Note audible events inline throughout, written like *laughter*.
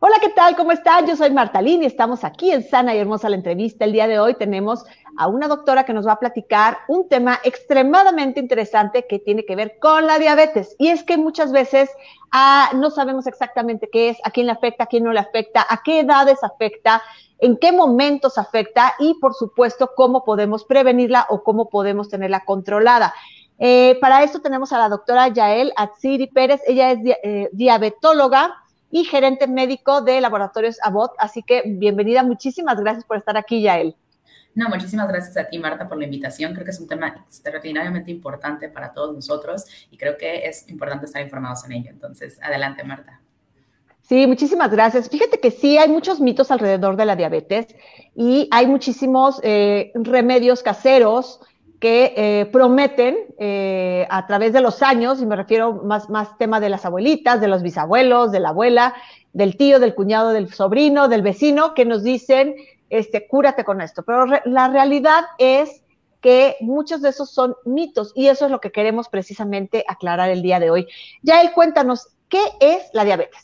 Hola, ¿qué tal? ¿Cómo están? Yo soy Marta Lini y estamos aquí en Sana y Hermosa la entrevista. El día de hoy tenemos a una doctora que nos va a platicar un tema extremadamente interesante que tiene que ver con la diabetes. Y es que muchas veces ah, no sabemos exactamente qué es, a quién le afecta, a quién no le afecta, a qué edades afecta, en qué momentos afecta y, por supuesto, cómo podemos prevenirla o cómo podemos tenerla controlada. Eh, para esto tenemos a la doctora Yael Atsiri Pérez. Ella es eh, diabetóloga y gerente médico de Laboratorios Abbott. Así que bienvenida, muchísimas gracias por estar aquí, Yael. No, muchísimas gracias a ti, Marta, por la invitación. Creo que es un tema extraordinariamente importante para todos nosotros y creo que es importante estar informados en ello. Entonces, adelante, Marta. Sí, muchísimas gracias. Fíjate que sí, hay muchos mitos alrededor de la diabetes y hay muchísimos eh, remedios caseros que eh, prometen eh, a través de los años, y me refiero más, más tema de las abuelitas, de los bisabuelos, de la abuela, del tío, del cuñado, del sobrino, del vecino, que nos dicen, este, cúrate con esto. Pero la realidad es que muchos de esos son mitos y eso es lo que queremos precisamente aclarar el día de hoy. Yael, cuéntanos, ¿qué es la diabetes?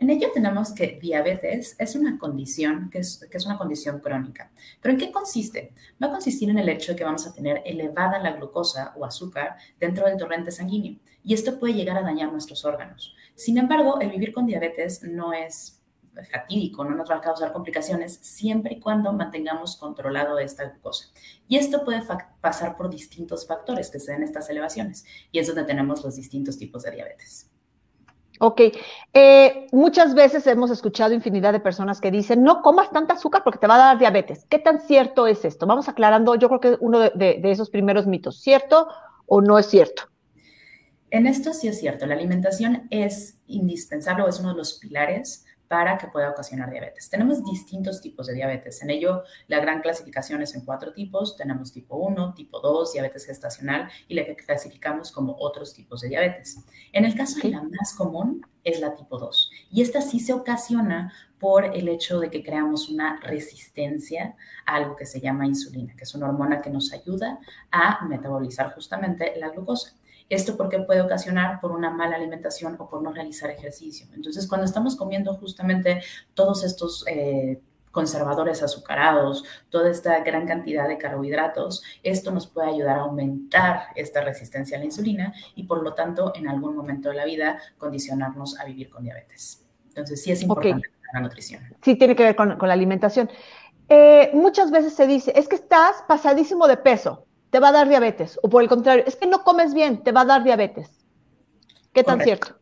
En ello tenemos que diabetes es una condición que es, una condición crónica. ¿Pero en qué consiste? Va a consistir en el hecho de que vamos a tener elevada la glucosa o azúcar dentro del torrente sanguíneo y esto puede llegar a dañar nuestros órganos. Sin embargo, el vivir con diabetes no es fatídico, no nos va a causar complicaciones siempre y cuando mantengamos controlado esta glucosa. Y esto puede pasar por distintos factores que se den estas elevaciones y es donde tenemos los distintos tipos de diabetes. Ok, eh, muchas veces hemos escuchado infinidad de personas que dicen, no comas tanta azúcar porque te va a dar diabetes. ¿Qué tan cierto es esto? Vamos aclarando, yo creo que uno de, de esos primeros mitos, ¿cierto o no es cierto? En esto sí es cierto, la alimentación es indispensable o es uno de los pilares para que pueda ocasionar diabetes. Tenemos distintos tipos de diabetes. En ello, la gran clasificación es en cuatro tipos. Tenemos tipo 1, tipo 2, diabetes gestacional y la que clasificamos como otros tipos de diabetes. En el caso de la más común es la tipo 2. Y esta sí se ocasiona por el hecho de que creamos una resistencia a algo que se llama insulina, que es una hormona que nos ayuda a metabolizar justamente la glucosa. Esto porque puede ocasionar por una mala alimentación o por no realizar ejercicio. Entonces, cuando estamos comiendo justamente todos estos eh, conservadores azucarados, toda esta gran cantidad de carbohidratos, esto nos puede ayudar a aumentar esta resistencia a la insulina y por lo tanto en algún momento de la vida condicionarnos a vivir con diabetes. Entonces sí es importante la nutrición. Sí, tiene que ver con, la alimentación. Eh, muchas veces se dice, es que estás pasadísimo de peso te va a dar diabetes. O por el contrario, es que no comes bien, te va a dar diabetes. ¿Qué tan cierto?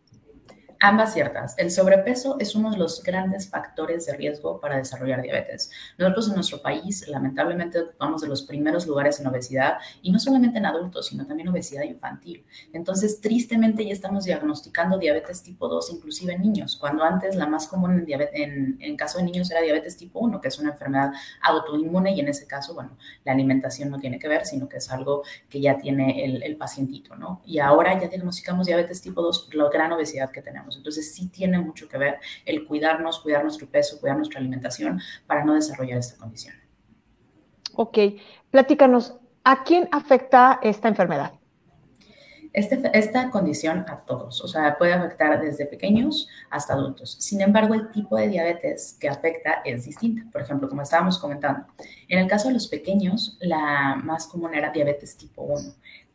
Ambas ciertas. El sobrepeso es uno de los grandes factores de riesgo para desarrollar diabetes. Nosotros en nuestro país, lamentablemente, ocupamos de los primeros lugares en obesidad y no solamente en adultos, sino también obesidad infantil. Entonces, tristemente ya estamos diagnosticando diabetes tipo 2, inclusive en niños, cuando antes la más común en, en, caso de niños era diabetes tipo 1, que es una enfermedad autoinmune y en ese caso, bueno, la alimentación no tiene que ver, sino que es algo que ya tiene el, el pacientito, ¿no? Y ahora ya diagnosticamos diabetes tipo 2 por la gran obesidad que tenemos. Entonces sí tiene mucho que ver el cuidarnos, cuidar nuestro peso, cuidar nuestra alimentación para no desarrollar esta condición. Ok, platícanos, ¿a quién afecta esta enfermedad? Este, esta condición a todos, o sea, puede afectar desde pequeños hasta adultos. Sin embargo, el tipo de diabetes que afecta es distinta. Por ejemplo, como estábamos comentando, en el caso de los pequeños, la más común era diabetes tipo 1.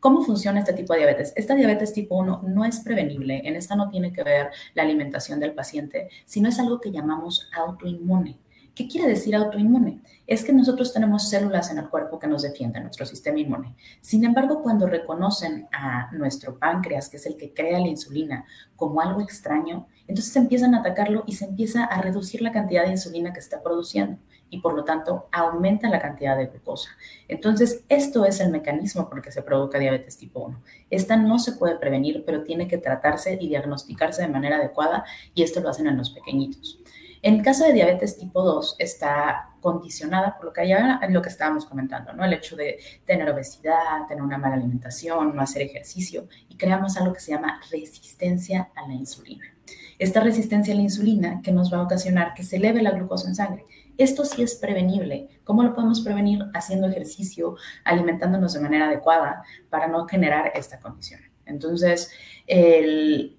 ¿Cómo funciona este tipo de diabetes? Esta diabetes tipo 1 no es prevenible, en esta no tiene que ver la alimentación del paciente, sino es algo que llamamos autoinmune. ¿Qué quiere decir autoinmune? Es que nosotros tenemos células en el cuerpo que nos defienden, nuestro sistema inmune. Sin embargo, cuando reconocen a nuestro páncreas, que es el que crea la insulina, como algo extraño, entonces empiezan a atacarlo y se empieza a reducir la cantidad de insulina que está produciendo y por lo tanto aumenta la cantidad de glucosa. Entonces, esto es el mecanismo por el que se provoca diabetes tipo 1. Esta no se puede prevenir, pero tiene que tratarse y diagnosticarse de manera adecuada y esto lo hacen en los pequeñitos. En caso de diabetes tipo 2 está condicionada por lo que, ya, lo que estábamos comentando, ¿no? El hecho de tener obesidad, tener una mala alimentación, no hacer ejercicio y creamos algo que se llama resistencia a la insulina. Esta resistencia a la insulina que nos va a ocasionar que se eleve la glucosa en sangre esto sí es prevenible. ¿Cómo lo podemos prevenir? Haciendo ejercicio, alimentándonos de manera adecuada para no generar esta condición. Entonces, el,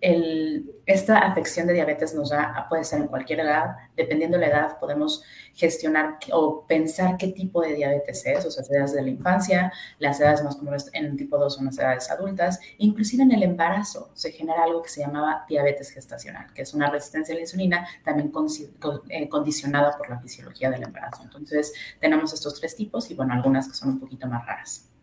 esta afección de diabetes nos da, puede ser en cualquier edad, dependiendo de la edad podemos gestionar o pensar qué tipo de diabetes es, o sea, edades de la infancia, las edades más comunes en tipo 2 son las edades adultas, inclusive en el embarazo se genera algo que se llamaba diabetes gestacional, que es una resistencia a la insulina también eh, condicionada por la fisiología del embarazo. Entonces, tenemos estos tres tipos y bueno, algunas que son un poquito más raras.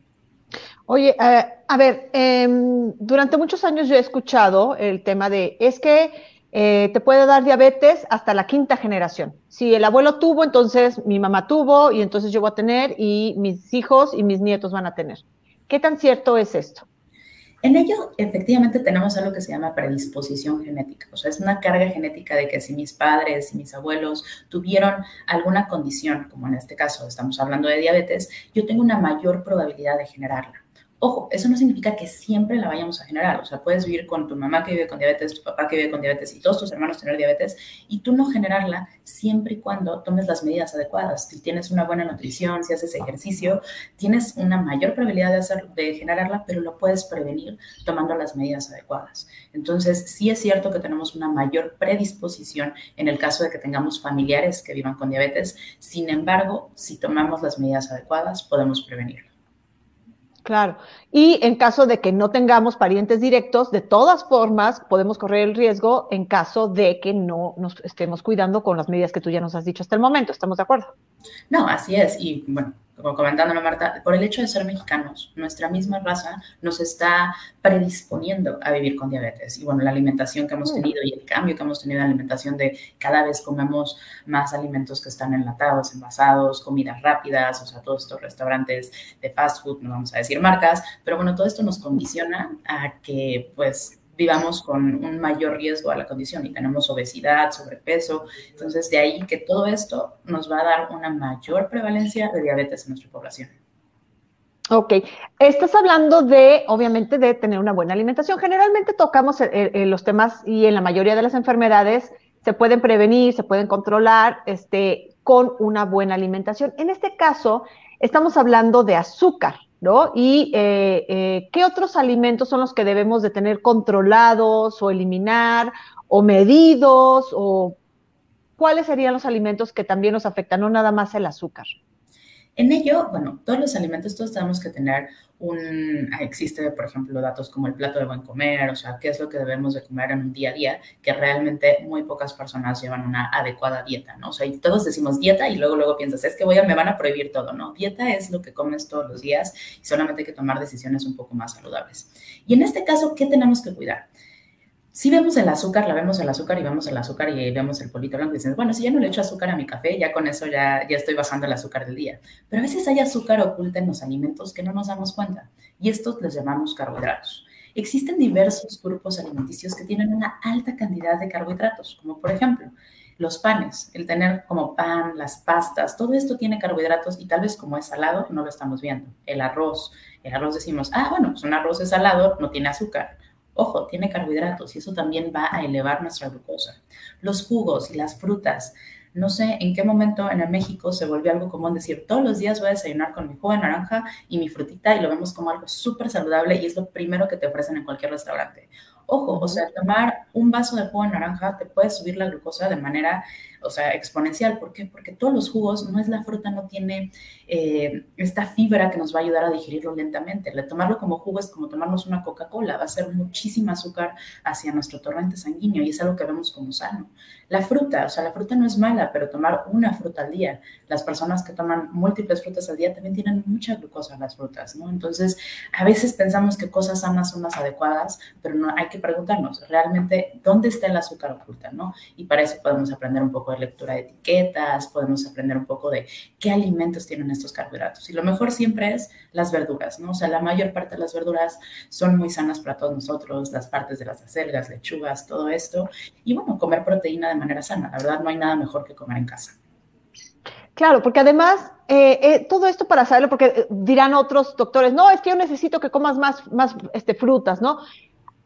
Oye, eh, a ver, em, durante muchos años yo he escuchado el tema de, es que eh, te puede dar diabetes hasta la quinta generación. Si el abuelo tuvo, entonces mi mamá tuvo y entonces yo voy a tener y mis hijos y mis nietos van a tener. ¿Qué tan cierto es esto? En ello, efectivamente, tenemos algo que se llama predisposición genética. O sea, es una carga genética de que si mis padres y mis abuelos tuvieron alguna condición, como en este caso estamos hablando de diabetes, yo tengo una mayor probabilidad de generarla. Ojo, eso no significa que siempre la vayamos a generar. O sea, puedes vivir con tu mamá que vive con diabetes, tu papá que vive con diabetes y todos tus hermanos tener diabetes y tú no generarla siempre y cuando tomes las medidas adecuadas. Si tienes una buena nutrición, si haces ejercicio, tienes una mayor probabilidad de, de generarla, pero lo puedes prevenir tomando las medidas adecuadas. Entonces, sí es cierto que tenemos una mayor predisposición en el caso de que tengamos familiares que vivan con diabetes. Sin embargo, si tomamos las medidas adecuadas, podemos prevenirlo. Claro. Y en caso de que no tengamos parientes directos, de todas formas podemos correr el riesgo en caso de que no nos estemos cuidando con las medidas que tú ya nos has dicho hasta el momento. ¿Estamos de acuerdo? No, así es. Y bueno, como comentándolo Marta, por el hecho de ser mexicanos, nuestra misma raza nos está predisponiendo a vivir con diabetes. Y bueno, la alimentación que hemos mm. tenido y el cambio que hemos tenido en la alimentación de cada vez comemos más alimentos que están enlatados, envasados, comidas rápidas, o sea, todos estos restaurantes de fast food, no vamos a decir marcas, pero bueno, todo esto nos condiciona a que pues vivamos con un mayor riesgo a la condición y tenemos obesidad, sobrepeso. Entonces, de ahí que todo esto nos va a dar una mayor prevalencia de diabetes en nuestra población. Ok, estás hablando de, obviamente, de tener una buena alimentación. Generalmente tocamos los temas y en la mayoría de las enfermedades se pueden prevenir, se pueden controlar este, con una buena alimentación. En este caso, estamos hablando de azúcar. ¿No? Y eh, eh, qué otros alimentos son los que debemos de tener controlados o eliminar o medidos o cuáles serían los alimentos que también nos afectan, no nada más el azúcar. En ello, bueno, todos los alimentos, todos tenemos que tener un, existe, por ejemplo, datos como el plato de buen comer, o sea, qué es lo que debemos de comer en un día a día, que realmente muy pocas personas llevan una adecuada dieta, ¿no? O sea, todos decimos dieta y luego, luego piensas, es que voy a, me van a prohibir todo, ¿no? Dieta es lo que comes todos los días y solamente hay que tomar decisiones un poco más saludables. Y en este caso, ¿qué tenemos que cuidar? Si vemos el azúcar, la vemos el azúcar y vemos el azúcar y vemos el polito blanco y dicen, bueno, si ya no le echo azúcar a mi café, ya con eso ya, ya estoy bajando el azúcar del día. Pero a veces hay azúcar oculta en los alimentos que no nos damos cuenta y estos les llamamos carbohidratos. Existen diversos grupos alimenticios que tienen una alta cantidad de carbohidratos, como por ejemplo los panes, el tener como pan, las pastas, todo esto tiene carbohidratos y tal vez como es salado no lo estamos viendo. El arroz, el arroz decimos, ah, bueno, pues un arroz salado, no tiene azúcar Ojo, tiene carbohidratos y eso también va a elevar nuestra glucosa. Los jugos y las frutas. No sé en qué momento en México se volvió algo común decir todos los días voy a desayunar con mi jugo de naranja y mi frutita y lo vemos como algo súper saludable y es lo primero que te ofrecen en cualquier restaurante. Ojo, o sea, tomar un vaso de jugo de naranja te puede subir la glucosa de manera o sea, exponencial. ¿Por qué? Porque todos los jugos, no es la fruta, no tiene eh, esta fibra que nos va a ayudar a digerirlo lentamente. Tomarlo como jugo es como tomarnos una Coca-Cola, va a ser muchísima azúcar hacia nuestro torrente sanguíneo y es algo que vemos como sano. La fruta, o sea, la fruta no es mala, pero tomar una fruta al día. Las personas que toman múltiples frutas al día también tienen mucha glucosa en las frutas, ¿no? Entonces, a veces pensamos que cosas sanas son las adecuadas, pero no hay que preguntarnos realmente dónde está el azúcar oculta, ¿no? Y para eso podemos aprender un poco lectura de etiquetas, podemos aprender un poco de qué alimentos tienen estos carbohidratos. Y lo mejor siempre es las verduras, ¿no? O sea, la mayor parte de las verduras son muy sanas para todos nosotros, las partes de las acelgas, lechugas, todo esto. Y bueno, comer proteína de manera sana. La verdad, no hay nada mejor que comer en casa. Claro, porque además, eh, eh, todo esto para saberlo, porque eh, dirán otros doctores, no, es que yo necesito que comas más, más este, frutas, ¿no?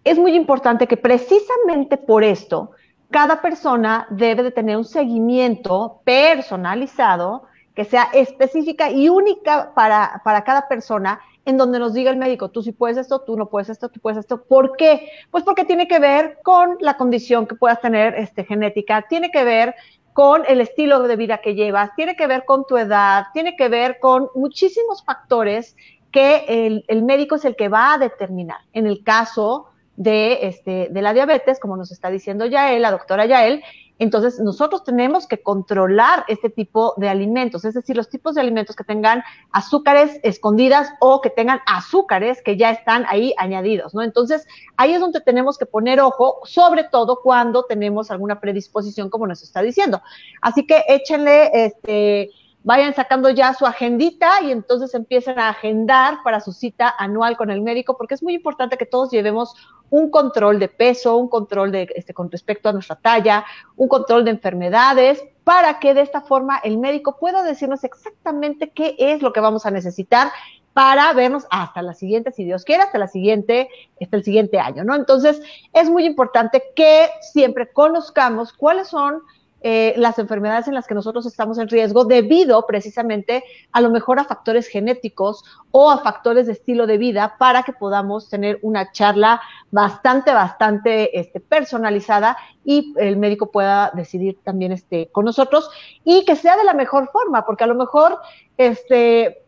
Es muy importante que precisamente por esto, cada persona debe de tener un seguimiento personalizado que sea específica y única para, cada persona en donde nos diga el médico, tú sí puedes esto, tú no puedes esto, tú puedes esto. ¿Por qué? Pues porque tiene que ver con la condición que puedas tener este, genética, tiene que ver con el estilo de vida que llevas, tiene que ver con tu edad, tiene que ver con muchísimos factores que el, el médico es el que va a determinar. En el caso de, este, de la diabetes, como nos está diciendo Yael, la doctora Yael, entonces, nosotros tenemos que controlar este tipo de alimentos, es decir, los tipos de alimentos que tengan azúcares escondidas o que tengan azúcares que ya están ahí añadidos, ¿no? Entonces, ahí es donde tenemos que poner ojo, sobre todo cuando tenemos alguna predisposición, como nos está diciendo. Así que échenle, este, vayan sacando ya su agendita y entonces empiecen a agendar para su cita anual con el médico, porque es muy importante que todos llevemos un control de peso, un control de, este, con respecto a nuestra talla, un control de enfermedades, para que de esta forma el médico pueda decirnos exactamente qué es lo que vamos a necesitar para vernos hasta la siguiente, si Dios quiere, hasta la siguiente, hasta el siguiente año, ¿no? Entonces, es muy importante que siempre conozcamos cuáles son eh, las enfermedades en las que nosotros estamos en riesgo debido precisamente a lo mejor a factores genéticos o a factores de estilo de vida para que podamos tener una charla bastante, bastante este, personalizada y el médico pueda decidir también este, con nosotros y que sea de la mejor forma, porque a lo mejor este,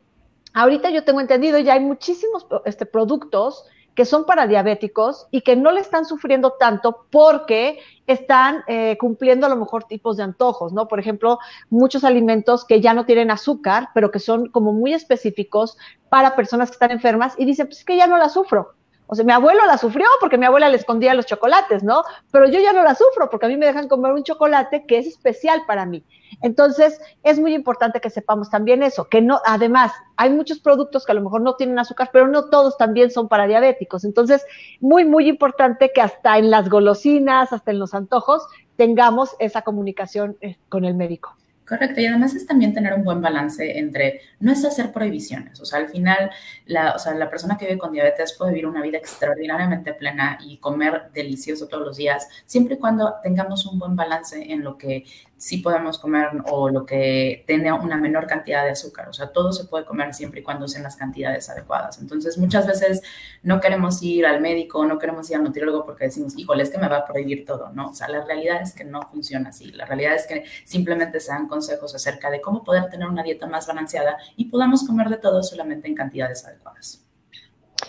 ahorita yo tengo entendido, ya hay muchísimos este, productos que son para diabéticos y que no le están sufriendo tanto porque están eh, cumpliendo a lo mejor tipos de antojos, ¿no? Por ejemplo, muchos alimentos que ya no tienen azúcar, pero que son como muy específicos para personas que están enfermas y dicen, pues es que ya no la sufro. O sea, mi abuelo la sufrió porque mi abuela le escondía los chocolates, ¿no? Pero yo ya no la sufro porque a mí me dejan comer un chocolate que es especial para mí. Entonces, es muy importante que sepamos también eso, que no, además, hay muchos productos que a lo mejor no tienen azúcar, pero no todos también son para diabéticos. Entonces, muy, muy importante que hasta en las golosinas, hasta en los antojos, tengamos esa comunicación eh, con el médico. Correcto, y además es también tener un buen balance entre, no es hacer prohibiciones, o sea, al final, la, o sea, la persona que vive con diabetes puede vivir una vida extraordinariamente plena y comer delicioso todos los días, siempre y cuando tengamos un buen balance en lo que sí podemos comer o lo que tenga una menor cantidad de azúcar. O sea, todo se puede comer siempre y cuando sean las cantidades adecuadas. Entonces, muchas veces no queremos ir al médico, no queremos ir al nutriólogo porque decimos, híjole, es que me va a prohibir todo, ¿no? O sea, la realidad es que no funciona así. La realidad es que simplemente se dan consejos acerca de cómo poder tener una dieta más balanceada y podamos comer de todo solamente en cantidades adecuadas.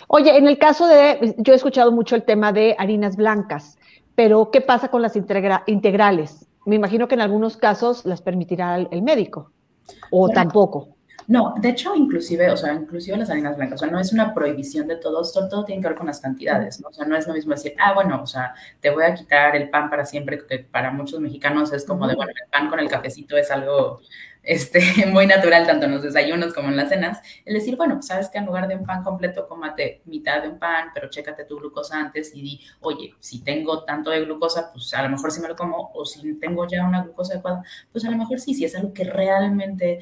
Oye, en el caso de, yo he escuchado mucho el tema de harinas blancas, pero ¿qué pasa con las integrales? Me imagino que en algunos casos las permitirá el, médico, o tampoco. No, de hecho, inclusive, o sea, inclusive las harinas blancas, o sea, no es una prohibición de todo, todo tiene que ver con las cantidades, ¿no? O sea, no es lo mismo decir, ah, bueno, o sea, te voy a quitar el pan para siempre, que para muchos mexicanos es como de, bueno, el pan con el cafecito es algo este, *laughs* muy natural, tanto en los desayunos como en las cenas, el decir, bueno, sabes que en lugar de un pan completo, cómate mitad de un pan, pero chécate tu glucosa antes y di, oye, si tengo tanto de glucosa, pues a lo mejor sí me lo como, o si tengo ya una glucosa adecuada, pues a lo mejor sí, si es algo que realmente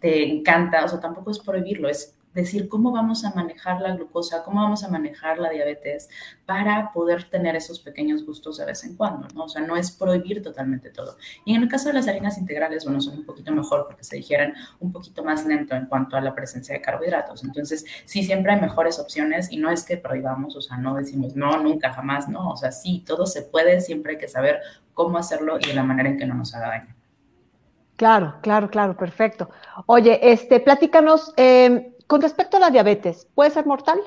te encanta, o sea, tampoco es prohibirlo, es decir cómo vamos a manejar la glucosa, cómo vamos a manejar la diabetes para poder tener esos pequeños gustos de vez en cuando, ¿no? O sea, no es prohibir totalmente todo. Y en el caso de las harinas integrales, bueno, son un poquito mejor porque se digieren un poquito más lento en cuanto a la presencia de carbohidratos. Entonces, sí, siempre hay mejores opciones y no es que prohibamos, o sea, no decimos no, nunca, jamás, no. O sea, sí, todo se puede, siempre hay que saber cómo hacerlo y de la manera en que no nos haga daño. Claro, claro, claro, perfecto. Oye, este, platícanos, eh, con respecto a la diabetes, ¿puede ser mortal?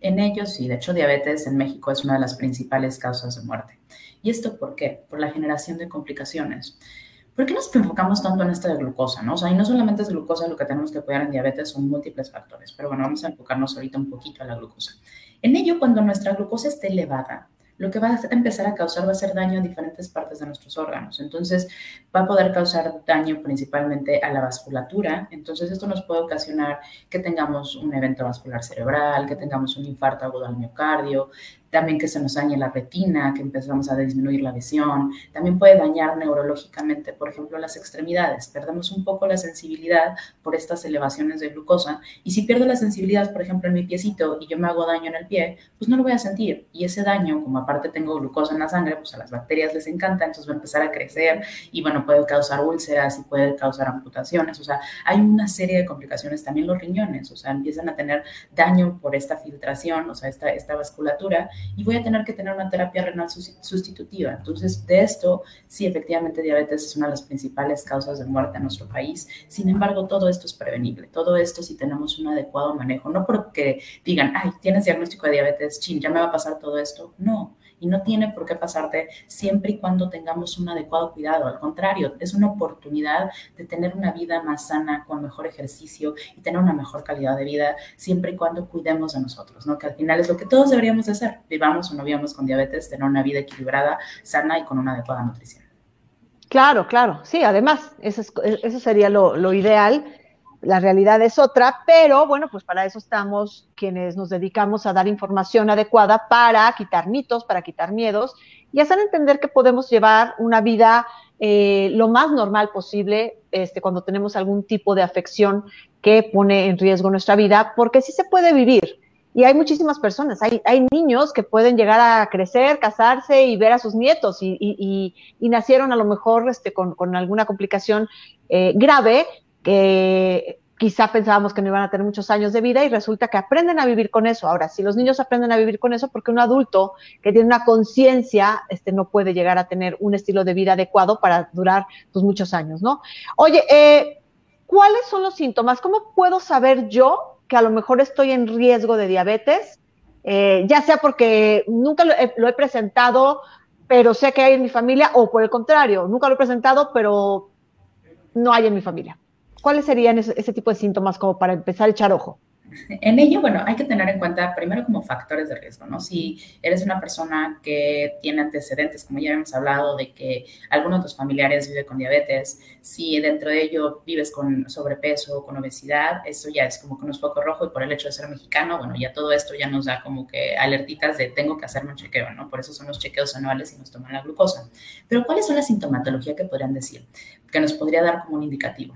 En ellos sí, de hecho diabetes en México es una de las principales causas de muerte. ¿Y esto por qué? Por la generación de complicaciones. ¿Por qué nos enfocamos tanto en esto de glucosa? ¿no? O sea, y no solamente es glucosa lo que tenemos que cuidar en diabetes, son múltiples factores. Pero bueno, vamos a enfocarnos ahorita un poquito a la glucosa. En ello, cuando nuestra glucosa esté elevada, lo que va a empezar a causar va a ser daño en diferentes partes de nuestros órganos. Entonces, va a poder causar daño principalmente a la vasculatura. Entonces, esto nos puede ocasionar que tengamos un evento vascular cerebral, que tengamos un infarto agudo al miocardio, también que se nos dañe la retina, que empezamos a disminuir la visión, también puede dañar neurológicamente, por ejemplo, las extremidades. Perdemos un poco la sensibilidad por estas elevaciones de glucosa. Y si pierdo la sensibilidad, por ejemplo, en mi piecito y yo me hago daño en el pie, pues no lo voy a sentir. Y ese daño, como aparte tengo glucosa en la sangre, pues a las bacterias les encanta, entonces va a empezar a crecer y bueno, puede causar úlceras y puede causar amputaciones, o sea, hay una serie de complicaciones, también los riñones, o sea, empiezan a tener daño por esta filtración, o sea, esta, esta vasculatura y voy a tener que tener una terapia renal sustitutiva. Entonces, de esto, sí, efectivamente, diabetes es una de las principales causas de muerte en nuestro país. Sin embargo, todo esto es prevenible, todo esto si tenemos un adecuado manejo, no porque digan, ay, tienes diagnóstico de diabetes, chin, ya me va a pasar todo esto. No, y no tiene por qué pasarte siempre y cuando tengamos un adecuado cuidado. Al contrario, es una oportunidad de tener una vida más sana, con mejor ejercicio y tener una mejor calidad de vida, siempre y cuando cuidemos de nosotros, ¿no? Que al final es lo que todos deberíamos de hacer, vivamos o no vivamos con diabetes, tener una vida equilibrada, sana y con una adecuada nutrición. Claro, claro, sí, además, eso, eso sería lo, lo ideal la realidad es otra, pero bueno, pues para eso estamos quienes nos dedicamos a dar información adecuada para quitar mitos, para quitar miedos y hacer entender que podemos llevar una vida eh, lo más normal posible este, cuando tenemos algún tipo de afección que pone en riesgo nuestra vida, porque sí se puede vivir. Y hay muchísimas personas, hay, hay niños que pueden llegar a crecer, casarse y ver a sus nietos y, y, nacieron a lo mejor este, con, con alguna complicación eh, grave, que quizá pensábamos que no iban a tener muchos años de vida y resulta que aprenden a vivir con eso. Ahora, si los niños aprenden a vivir con eso, porque un adulto que tiene una conciencia, este, no puede llegar a tener un estilo de vida adecuado para durar pues, muchos años, ¿no? Oye, eh, ¿cuáles son los síntomas? ¿Cómo puedo saber yo que a lo mejor estoy en riesgo de diabetes? Eh, ya sea porque nunca lo he, lo he presentado, pero sé que hay en mi familia, o por el contrario, nunca lo he presentado, pero no hay en mi familia. ¿Cuáles serían ese, tipo de síntomas como para empezar a echar ojo? En ello, bueno, hay que tener en cuenta primero como factores de riesgo, ¿no? Si eres una persona que tiene antecedentes, como ya hemos hablado, de que alguno de tus familiares vive con diabetes, si dentro de ello vives con sobrepeso o con obesidad, eso ya es como que nos foco rojo y por el hecho de ser mexicano, bueno, ya todo esto ya nos da como que alertitas de tengo que hacerme un chequeo, ¿no? Por eso son los chequeos anuales y nos toman la glucosa. Pero ¿cuáles son las sintomatologías que podrían decir? Que nos podría dar como un indicativo.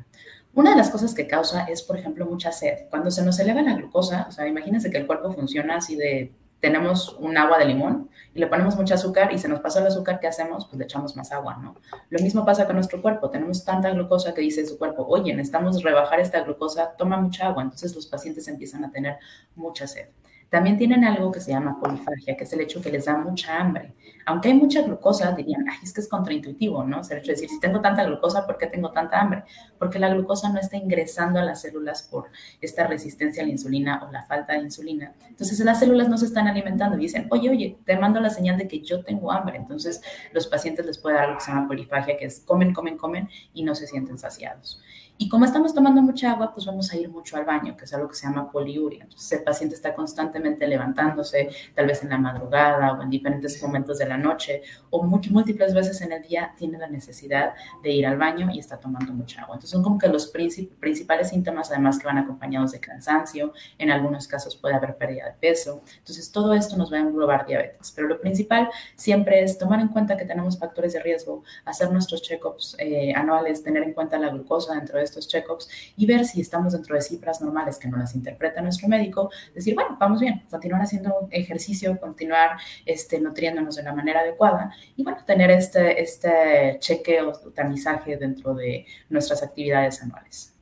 Una de las cosas que causa es, por ejemplo, mucha sed. Cuando se nos eleva la glucosa, o sea, imagínense que el cuerpo funciona así de, tenemos un agua de limón y le ponemos mucho azúcar y se nos pasa el azúcar, ¿qué hacemos? Pues le echamos más agua, ¿no? Lo mismo pasa con nuestro cuerpo. Tenemos tanta glucosa que dice su cuerpo, oye, necesitamos rebajar esta glucosa, toma mucha agua. Entonces los pacientes empiezan a tener mucha sed. También tienen algo que se llama polifagia, que es el hecho que les da mucha hambre. Aunque hay mucha glucosa, dirían, ay, es que es contraintuitivo, ¿no? Es el hecho de decir, si tengo tanta glucosa, ¿por qué tengo tanta hambre? Porque la glucosa no está ingresando a las células por esta resistencia a la insulina o la falta de insulina. Entonces las células no se están alimentando y dicen, oye, oye, te mando la señal de que yo tengo hambre. Entonces los pacientes les puede dar algo que se llama polifagia, que es comen, comen, comen y no se sienten saciados. Y como estamos tomando mucha agua, pues vamos a ir mucho al baño, que es algo que se llama poliuria. Entonces el paciente está constantemente levantándose, tal vez en la madrugada o en diferentes momentos de la noche, o múltiples veces en el día tiene la necesidad de ir al baño y está tomando mucha agua. Entonces son como que los principales síntomas, además que van acompañados de cansancio, en algunos casos puede haber pérdida de peso. Entonces todo esto nos va a englobar diabetes. Pero lo principal siempre es tomar en cuenta que tenemos factores de riesgo, hacer nuestros check-ups eh, anuales, tener en cuenta la glucosa dentro de estos check-ups y ver si estamos dentro de cifras normales que no las interpreta nuestro médico, decir, bueno, vamos bien, continuar haciendo ejercicio, continuar este, nutriéndonos de la manera adecuada y bueno, tener este, este chequeo, tamizaje dentro de nuestras actividades anuales.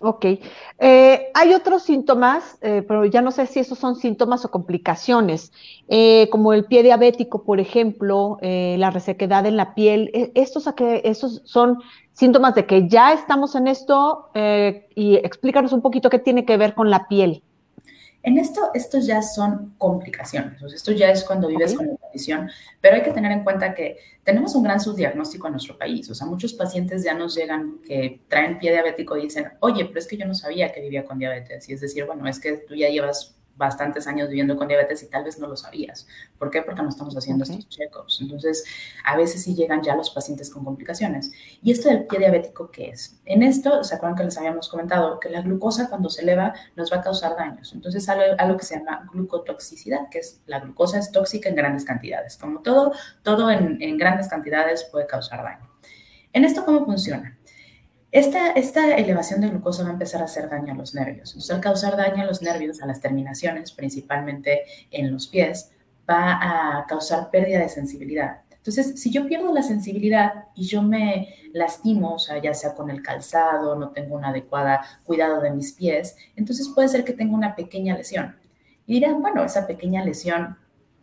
Ok. Eh, hay otros síntomas, eh, pero ya no sé si esos son síntomas o complicaciones, eh, como el pie diabético, por ejemplo, la resequedad en la piel. E, ¿Estos, estos son síntomas de que ya estamos en esto? y explícanos un poquito qué tiene que ver con la piel. En esto, estos ya son complicaciones, esto ya es cuando vives con la condición, pero hay que tener en cuenta que tenemos un gran subdiagnóstico en nuestro país, o sea, muchos pacientes ya nos llegan que traen pie diabético y dicen, oye, pero es que yo no sabía que vivía con diabetes, y es decir, bueno, es que tú ya llevas bastantes años viviendo con diabetes y tal vez no lo sabías. ¿Por qué? Porque no estamos haciendo estos check-ups. Entonces, a veces sí llegan ya los pacientes con complicaciones. ¿Y esto del pie diabético qué es? En esto, ¿se acuerdan que les habíamos comentado? Que la glucosa cuando se eleva nos va a causar daños. Entonces, algo, algo que se llama glucotoxicidad, que es la glucosa es tóxica en grandes cantidades. Como todo, todo en, en grandes cantidades puede causar daño. ¿En esto cómo funciona? Esta, esta, elevación de glucosa va a empezar a hacer daño a los nervios. Entonces, al causar daño a los nervios, a las terminaciones, principalmente en los pies, va a causar pérdida de sensibilidad. Entonces, si yo pierdo la sensibilidad y yo me lastimo, o sea, ya sea con el calzado, no tengo un adecuado cuidado de mis pies, entonces puede ser que tenga una pequeña lesión. Y dirán, bueno, esa pequeña lesión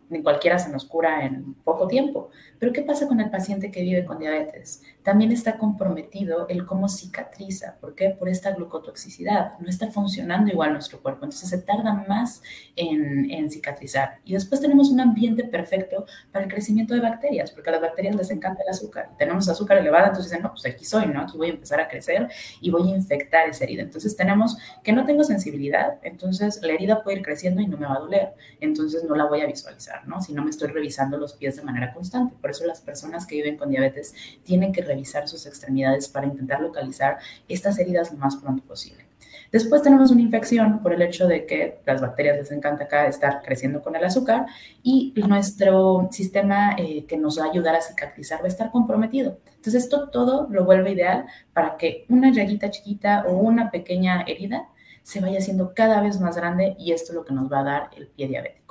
ni cualquiera se nos cura en poco tiempo. Pero ¿qué pasa con el paciente que vive con diabetes? También está comprometido el cómo cicatriza. ¿Por qué? Por esta glucotoxicidad. No está funcionando igual nuestro cuerpo. Entonces se tarda más en, en cicatrizar. Y después tenemos un ambiente perfecto para el crecimiento de bacterias, porque a las bacterias les encanta el azúcar. tenemos azúcar elevada, entonces dicen, no, pues aquí soy, ¿no? Aquí voy a empezar a crecer y voy a infectar esa herida. Entonces tenemos que no tengo sensibilidad, entonces la herida puede ir creciendo y no me va a doler. Entonces no la voy a visualizar, ¿no? Si no me estoy revisando los pies de manera constante. Por eso las personas que viven con diabetes tienen que revisar sus extremidades para intentar localizar estas heridas lo más pronto posible. Después tenemos una infección por el hecho de que las bacterias les encanta acá estar creciendo con el azúcar y nuestro sistema eh, que nos va a ayudar a cicatrizar va a estar comprometido. Entonces esto todo lo vuelve ideal para que una llaguita chiquita o una pequeña herida se vaya haciendo cada vez más grande y esto es lo que nos va a dar el pie diabético.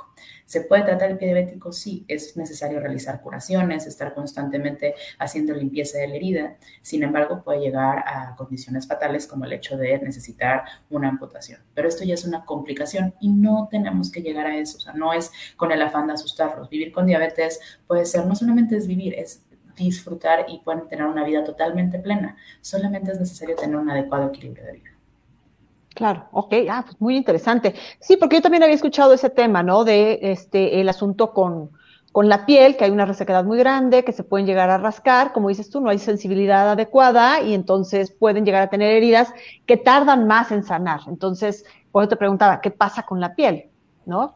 ¿Se puede tratar el pie diabético? Sí, es necesario realizar curaciones, estar constantemente haciendo limpieza de la herida. Sin embargo, puede llegar a condiciones fatales como el hecho de necesitar una amputación. Pero esto ya es una complicación y no tenemos que llegar a eso. O sea, no es con el afán de asustarlos. Vivir con diabetes puede ser, no solamente es vivir, es disfrutar y pueden tener una vida totalmente plena. Solamente es necesario tener un adecuado equilibrio de vida. Claro, ok, ah, pues muy interesante. Sí, porque yo también había escuchado ese tema, ¿no? De este, el asunto con, con la piel, que hay una resequedad muy grande, que se pueden llegar a rascar, como dices tú, no hay sensibilidad adecuada y entonces pueden llegar a tener heridas que tardan más en sanar. Entonces, por eso te preguntaba, ¿qué pasa con la piel? ¿No?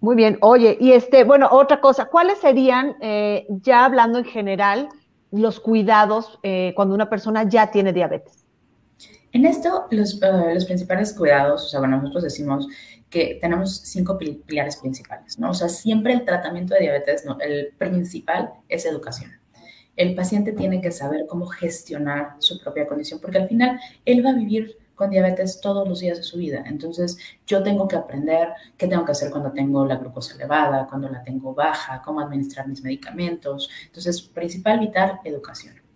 Muy bien, oye, y este, bueno, otra cosa, ¿cuáles serían, eh, ya hablando en general, los cuidados eh, cuando una persona ya tiene diabetes? En esto, los, eh, los, principales cuidados, o sea, bueno, nosotros decimos que tenemos cinco pilares principales, ¿no? O sea, siempre el tratamiento de diabetes, ¿no? el principal es educación. El paciente tiene que saber cómo gestionar su propia condición, porque al final él va a vivir con diabetes todos los días de su vida. Entonces, yo tengo que aprender qué tengo que hacer cuando tengo la glucosa elevada, cuando la tengo baja, cómo administrar mis medicamentos. Entonces, principal, vital, educación.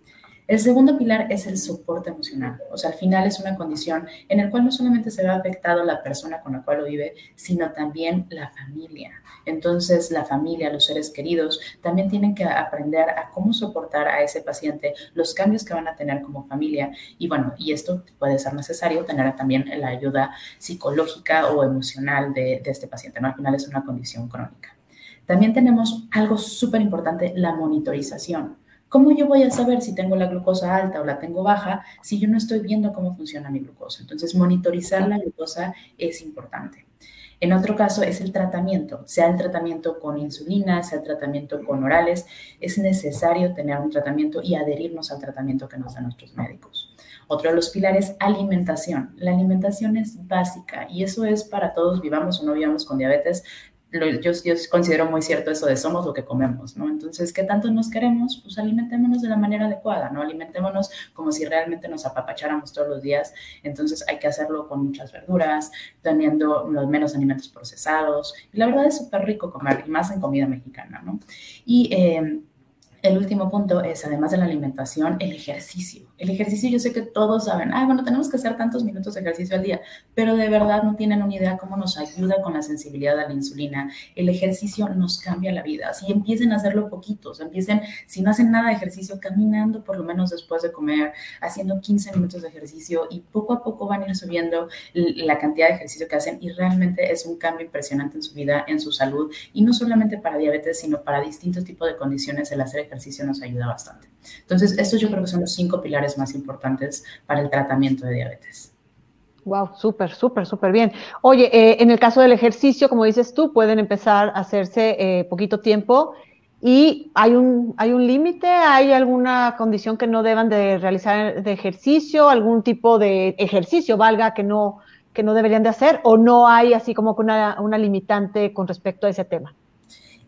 El segundo pilar es el soporte emocional. O sea, al final es una condición en la cual no solamente se ve afectado la persona con la cual lo vive, sino también la familia. Entonces, la familia, los seres queridos, también tienen que aprender a cómo soportar a ese paciente, los cambios que van a tener como familia. Y bueno, y esto puede ser necesario tener también la ayuda psicológica o emocional de, este paciente. ¿no? Al final es una condición crónica. También tenemos algo súper importante, la monitorización. ¿Cómo yo voy a saber si tengo la glucosa alta o la tengo baja si yo no estoy viendo cómo funciona mi glucosa? Entonces, monitorizar la glucosa es importante. En otro caso es el tratamiento, sea el tratamiento con insulina, sea el tratamiento con orales, es necesario tener un tratamiento y adherirnos al tratamiento que nos dan nuestros médicos. Otro de los pilares, alimentación. La alimentación es básica y eso es para todos, vivamos o no vivamos con diabetes, yo, yo, considero muy cierto eso de somos lo que comemos, ¿no? Entonces, ¿qué tanto nos queremos? Pues alimentémonos de la manera adecuada, ¿no? Alimentémonos como si realmente nos apapacháramos todos los días. Entonces, hay que hacerlo con muchas verduras, teniendo los menos alimentos procesados. Y la verdad es súper rico comer, y más en comida mexicana, ¿no? Y... Eh, el último punto es, además de la alimentación, el ejercicio. El ejercicio yo sé que todos saben, ah, bueno, tenemos que hacer tantos minutos de ejercicio al día, pero de verdad no tienen una idea cómo nos ayuda con la sensibilidad a la insulina. El ejercicio nos cambia la vida. Así empiecen a hacerlo poquitos, empiecen, si no hacen nada de ejercicio, caminando por lo menos después de comer, haciendo 15 minutos de ejercicio y poco a poco van a ir subiendo la cantidad de ejercicio que hacen y realmente es un cambio impresionante en su vida, en su salud y no solamente para diabetes, sino para distintos tipos de condiciones el hacer ejercicio nos ayuda bastante. Entonces, estos yo creo que son los cinco pilares más importantes para el tratamiento de diabetes. Wow, súper, súper, súper bien. Oye, eh, en el caso del ejercicio, como dices tú, pueden empezar a hacerse eh, poquito tiempo y hay un, hay un límite, hay alguna condición que no deban de realizar de ejercicio, algún tipo de ejercicio, valga, que no, que no deberían de hacer, o no hay así como una, una limitante con respecto a ese tema.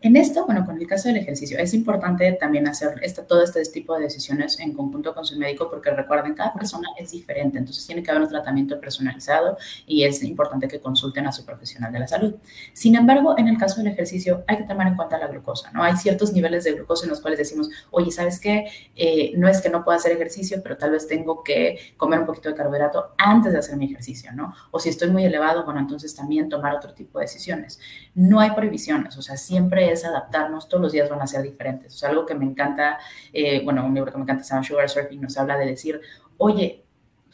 En esto, bueno, con el caso del ejercicio, es importante también hacer esta, todo este tipo de decisiones en conjunto con su médico porque recuerden, cada persona es diferente, entonces tiene que haber un tratamiento personalizado y es importante que consulten a su profesional de la salud. Sin embargo, en el caso del ejercicio hay que tomar en cuenta la glucosa, ¿no? Hay ciertos niveles de glucosa en los cuales decimos, oye, ¿sabes qué? Eh, no es que no pueda hacer ejercicio, pero tal vez tengo que comer un poquito de carbohidrato antes de hacer mi ejercicio, ¿no? O si estoy muy elevado, bueno, entonces también tomar otro tipo de decisiones. No hay prohibiciones, o sea, siempre es adaptarnos, todos los días van a ser diferentes. O sea, algo que me encanta, eh, bueno, un libro que me encanta se llama Sugar Surfing, nos habla de decir, oye,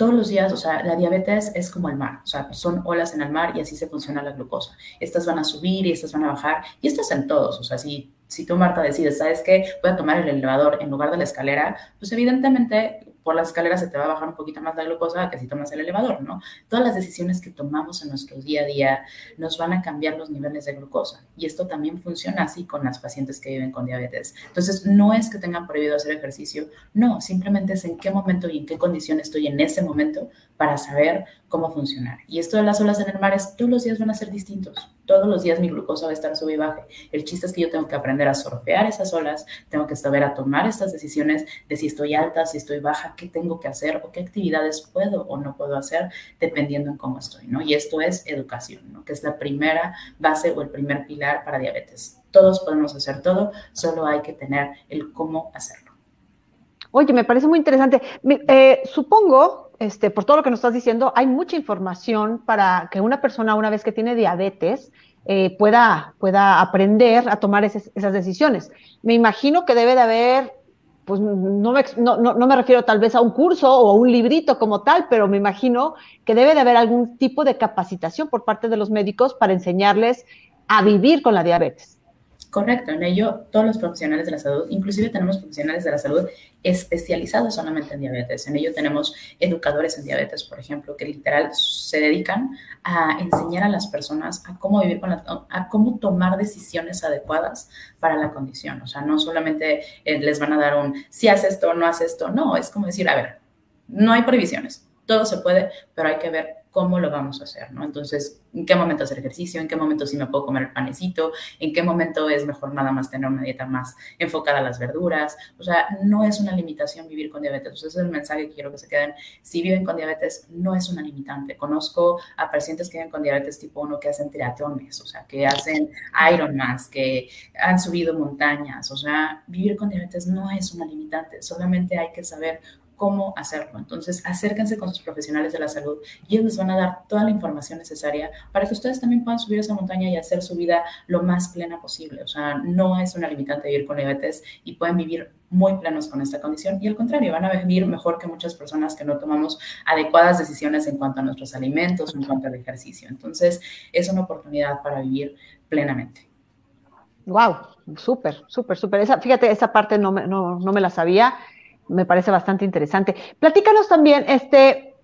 todos los días, o sea, la diabetes es como el mar, o sea, son olas en el mar y así se funciona la glucosa. Estas van a subir y estas van a bajar y esto es en todos, o sea, si, si tú, Marta, decides, ¿sabes qué? Voy a tomar el elevador en lugar de la escalera, pues evidentemente por las escaleras se te va a bajar un poquito más la glucosa que si tomas el elevador, ¿no? Todas las decisiones que tomamos en nuestro día a día nos van a cambiar los niveles de glucosa. Y esto también funciona así con las pacientes que viven con diabetes. Entonces, no es que tengan prohibido hacer ejercicio, no, simplemente es en qué momento y en qué condición estoy en ese momento para saber cómo funcionar. Y esto de las olas en el mar es, todos los días van a ser distintos. Todos los días mi glucosa va a estar sube y baje. El chiste es que yo tengo que aprender a surfear esas olas, tengo que saber a tomar estas decisiones de si estoy alta, si estoy baja, qué tengo que hacer o qué actividades puedo o no puedo hacer dependiendo en cómo estoy, ¿no? Y esto es educación, ¿no? Que es la primera base o el primer pilar para diabetes. Todos podemos hacer todo, solo hay que tener el cómo hacerlo. Oye, me parece muy interesante. Eh, supongo, este, por todo lo que nos estás diciendo, hay mucha información para que una persona, una vez que tiene diabetes, eh, pueda, pueda aprender a tomar esas, decisiones. Me imagino que debe de haber, pues no me, no, no me refiero tal vez a un curso o a un librito como tal, pero me imagino que debe de haber algún tipo de capacitación por parte de los médicos para enseñarles a vivir con la diabetes. Correcto, en ello todos los profesionales de la salud, inclusive tenemos profesionales de la salud especializados solamente en diabetes. En ello tenemos educadores en diabetes, por ejemplo, que literal se dedican a enseñar a las personas a cómo vivir con la, a cómo tomar decisiones adecuadas para la condición. O sea, no solamente eh, les van a dar un si haces esto, no haces esto, no, es como decir, a ver, no hay prohibiciones, todo se puede, pero hay que ver cómo lo vamos a hacer, ¿no? Entonces, ¿en qué momento hacer ejercicio? ¿En qué momento sí me puedo comer el panecito? ¿En qué momento es mejor nada más tener una dieta más enfocada a las verduras? O sea, no es una limitación vivir con diabetes. ese es el mensaje que quiero que se queden. Si viven con diabetes, no es una limitante. Conozco a pacientes que viven con diabetes tipo 1 que hacen triatlones, o sea, que hacen Ironmans, que han subido montañas. O sea, vivir con diabetes no es una limitante. Solamente hay que saber cómo hacerlo. Entonces, acérquense con sus profesionales de la salud y ellos les van a dar toda la información necesaria para que ustedes también puedan subir esa montaña y hacer su vida lo más plena posible. O sea, no es una limitante vivir con diabetes y pueden vivir muy plenos con esta condición y al contrario, van a vivir mejor que muchas personas que no tomamos adecuadas decisiones en cuanto a nuestros alimentos, en cuanto al ejercicio. Entonces, es una oportunidad para vivir plenamente. Wow, súper, súper, súper. fíjate, esa parte no me, no, no me la sabía me parece bastante interesante. Platícanos también, este,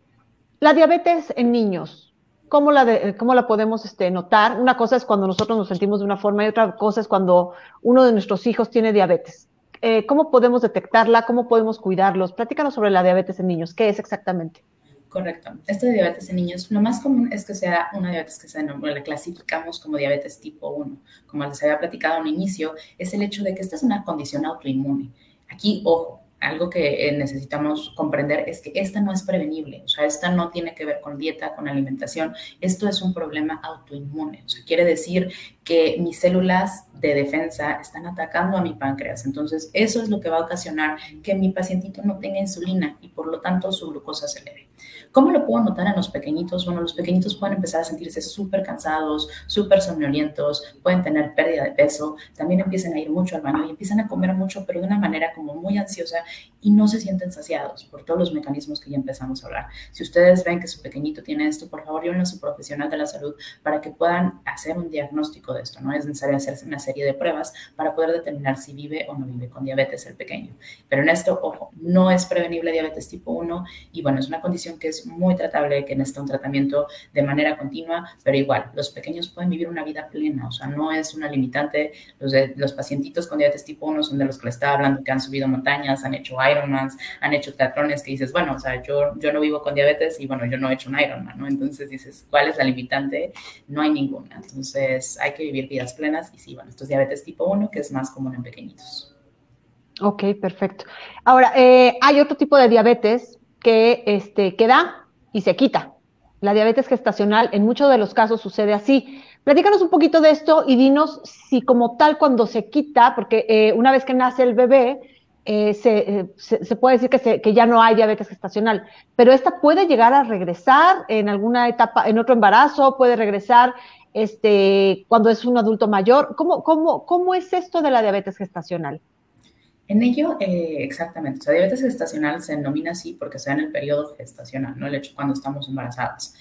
la diabetes en niños, ¿cómo la, cómo la podemos este, notar? Una cosa es cuando nosotros nos sentimos de una forma y otra cosa es cuando uno de nuestros hijos tiene diabetes. Eh, ¿Cómo podemos detectarla? ¿Cómo podemos cuidarlos? Platícanos sobre la diabetes en niños. ¿Qué es exactamente? Correcto. Esto de diabetes en niños, lo más común es que sea una diabetes que se la clasificamos como diabetes tipo 1. Como les había platicado al inicio, es el hecho de que esta es una condición autoinmune. Aquí, ojo, algo que eh, necesitamos comprender es que esta no es prevenible, o sea, esta no tiene que ver con dieta, con alimentación, esto es un problema autoinmune, o sea, quiere decir que mis células de defensa están atacando a mi páncreas, entonces eso es lo que va a ocasionar que mi pacientito no tenga insulina y por lo tanto su glucosa se eleve. ¿Cómo lo puedo notar en los pequeñitos? Bueno, los pequeñitos pueden empezar a sentirse súper cansados, súper somnolientos, pueden tener pérdida de peso, también empiezan a ir mucho al baño y empiezan a comer mucho, pero de una manera como muy ansiosa y no se sienten saciados por todos los mecanismos que ya empezamos a hablar. Si ustedes ven que su pequeñito tiene esto, por favor, llévenlo a su profesional de la salud para que puedan hacer un diagnóstico de esto. No es necesario hacerse una serie de pruebas para poder determinar si vive o no vive con diabetes el pequeño. Pero en esto, ojo, no es prevenible diabetes tipo 1 y bueno, es una condición que es muy tratable, que necesita un tratamiento de manera continua, pero igual, los pequeños pueden vivir una vida plena, o sea, no es una limitante. Los, de, los pacientitos con diabetes tipo 1 son de los que le estaba hablando, que han subido montañas, han hecho Ironmans, han hecho teatrones que dices, bueno, o sea, yo, yo no vivo con diabetes y bueno, yo no he hecho un Ironman, ¿no? Entonces dices, ¿cuál es la limitante? No hay ninguna. Entonces hay que vivir vidas plenas y sí, bueno, esto es diabetes tipo 1, que es más común en pequeñitos. Ok, perfecto. Ahora, eh, hay otro tipo de diabetes que, este, que da y se quita. La diabetes gestacional en muchos de los casos sucede así. Platícanos un poquito de esto y dinos si como tal cuando se quita, porque eh, una vez que nace el bebé, eh, se, se, puede decir que, que, ya no hay diabetes gestacional, pero esta puede llegar a regresar en alguna etapa, en otro embarazo, puede regresar este, cuando es un adulto mayor. ¿Cómo, cómo, cómo es esto de la diabetes gestacional? En ello, eh, exactamente, o sea, diabetes gestacional se denomina así porque se da en el periodo gestacional, no el hecho cuando estamos embarazadas.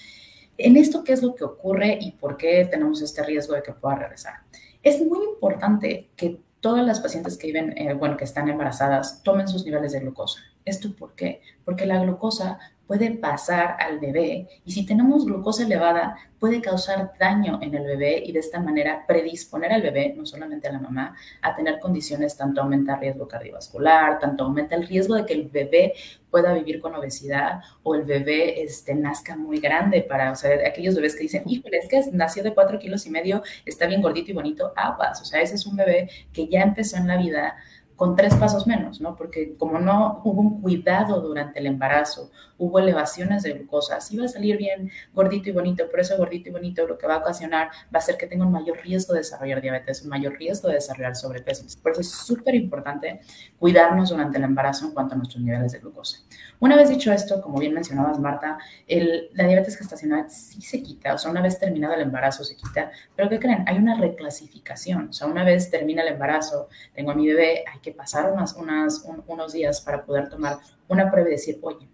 En esto, ¿qué es lo que ocurre y por qué tenemos este riesgo de que pueda regresar? Es muy importante que todas las pacientes que viven, eh, bueno, que están embarazadas, tomen sus niveles de glucosa. ¿Esto por qué? Porque la glucosa puede pasar al bebé y si tenemos glucosa elevada puede causar daño en el bebé y de esta manera predisponer al bebé, no solamente a la mamá, a tener condiciones, tanto aumenta el riesgo cardiovascular, tanto aumenta el riesgo de que el bebé pueda vivir con obesidad o el bebé este, nazca muy grande para, o sea, aquellos bebés que dicen, híjole, es que nació de cuatro kilos y medio, está bien gordito y bonito, aguas, o sea, ese es un bebé que ya empezó en la vida con tres pasos menos, ¿no? Porque como no hubo un cuidado durante el embarazo, hubo elevaciones de glucosa, sí va a salir bien gordito y bonito, pero ese gordito y bonito lo que va a ocasionar va a ser que tenga un mayor riesgo de desarrollar diabetes, un mayor riesgo de desarrollar sobrepeso. Por eso es súper importante cuidarnos durante el embarazo en cuanto a nuestros niveles de glucosa. Una vez dicho esto, como bien mencionabas, Marta, el, la diabetes gestacional sí se quita, o sea, una vez terminado el embarazo se quita, pero ¿qué creen? Hay una reclasificación, o sea, una vez termina el embarazo, tengo a mi bebé, hay que pasar unas, unos días para poder tomar una prueba y decir, oye,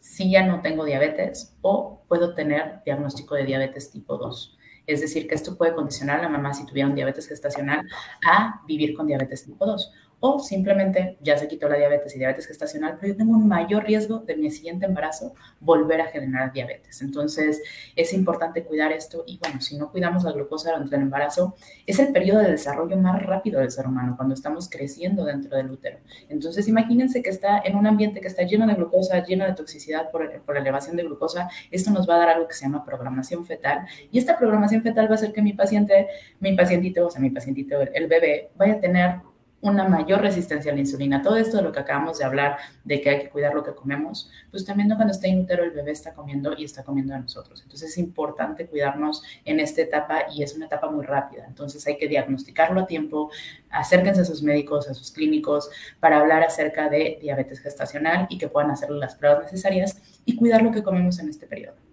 si ya no tengo diabetes o puedo tener diagnóstico de diabetes tipo 2. Es decir, que esto puede condicionar a la mamá si tuviera un diabetes gestacional a vivir con diabetes tipo 2 o simplemente ya se quitó la diabetes y diabetes gestacional, pero yo tengo un mayor riesgo de mi siguiente embarazo volver a generar diabetes. Entonces, es importante cuidar esto y bueno, si no cuidamos la glucosa durante el embarazo, es el periodo de desarrollo más rápido del ser humano, cuando estamos creciendo dentro del útero. Entonces, imagínense que está en un ambiente que está lleno de glucosa, lleno de toxicidad por, por elevación de glucosa, esto nos va a dar algo que se llama programación fetal y esta programación fetal va a hacer que mi paciente, mi pacientito, o sea, mi pacientito, el bebé, vaya a tener una mayor resistencia a la insulina. Todo esto de lo que acabamos de hablar, de que hay que cuidar lo que comemos, pues también cuando está en útero el bebé está comiendo y está comiendo a nosotros. Entonces es importante cuidarnos en esta etapa y es una etapa muy rápida. Entonces hay que diagnosticarlo a tiempo, acérquense a sus médicos, a sus clínicos para hablar acerca de diabetes gestacional y que puedan hacer las pruebas necesarias y cuidar lo que comemos en este periodo.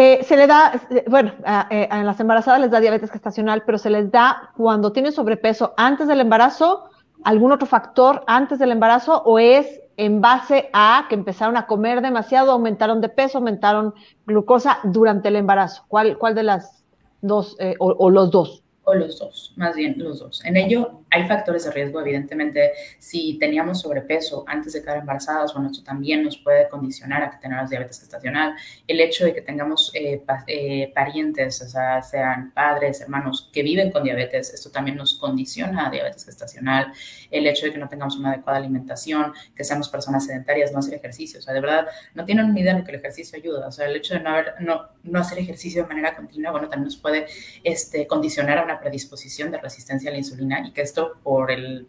Eh, se le da, bueno, a, eh, a, las embarazadas les da diabetes gestacional, pero se les da cuando tienen sobrepeso antes del embarazo, algún otro factor antes del embarazo, o es en base a que empezaron a comer demasiado, aumentaron de peso, aumentaron glucosa durante el embarazo. ¿Cuál, cuál de las dos eh, o, o los dos? o los dos, más bien los dos. En ello hay factores de riesgo, evidentemente, si teníamos sobrepeso antes de quedar embarazadas, bueno, esto también nos puede condicionar a que tengamos diabetes gestacional. El hecho de que tengamos eh, eh, parientes, o sea, sean padres, hermanos, que viven con diabetes, esto también nos condiciona a diabetes gestacional. El hecho de que no tengamos una adecuada alimentación, que seamos personas sedentarias, no hacer ejercicio, o sea, de verdad, no tienen ni idea de lo que el ejercicio ayuda. O sea, el hecho de no, haber, no, no hacer ejercicio de manera continua, bueno, también nos puede este, condicionar a una predisposición de resistencia a la insulina y que esto por el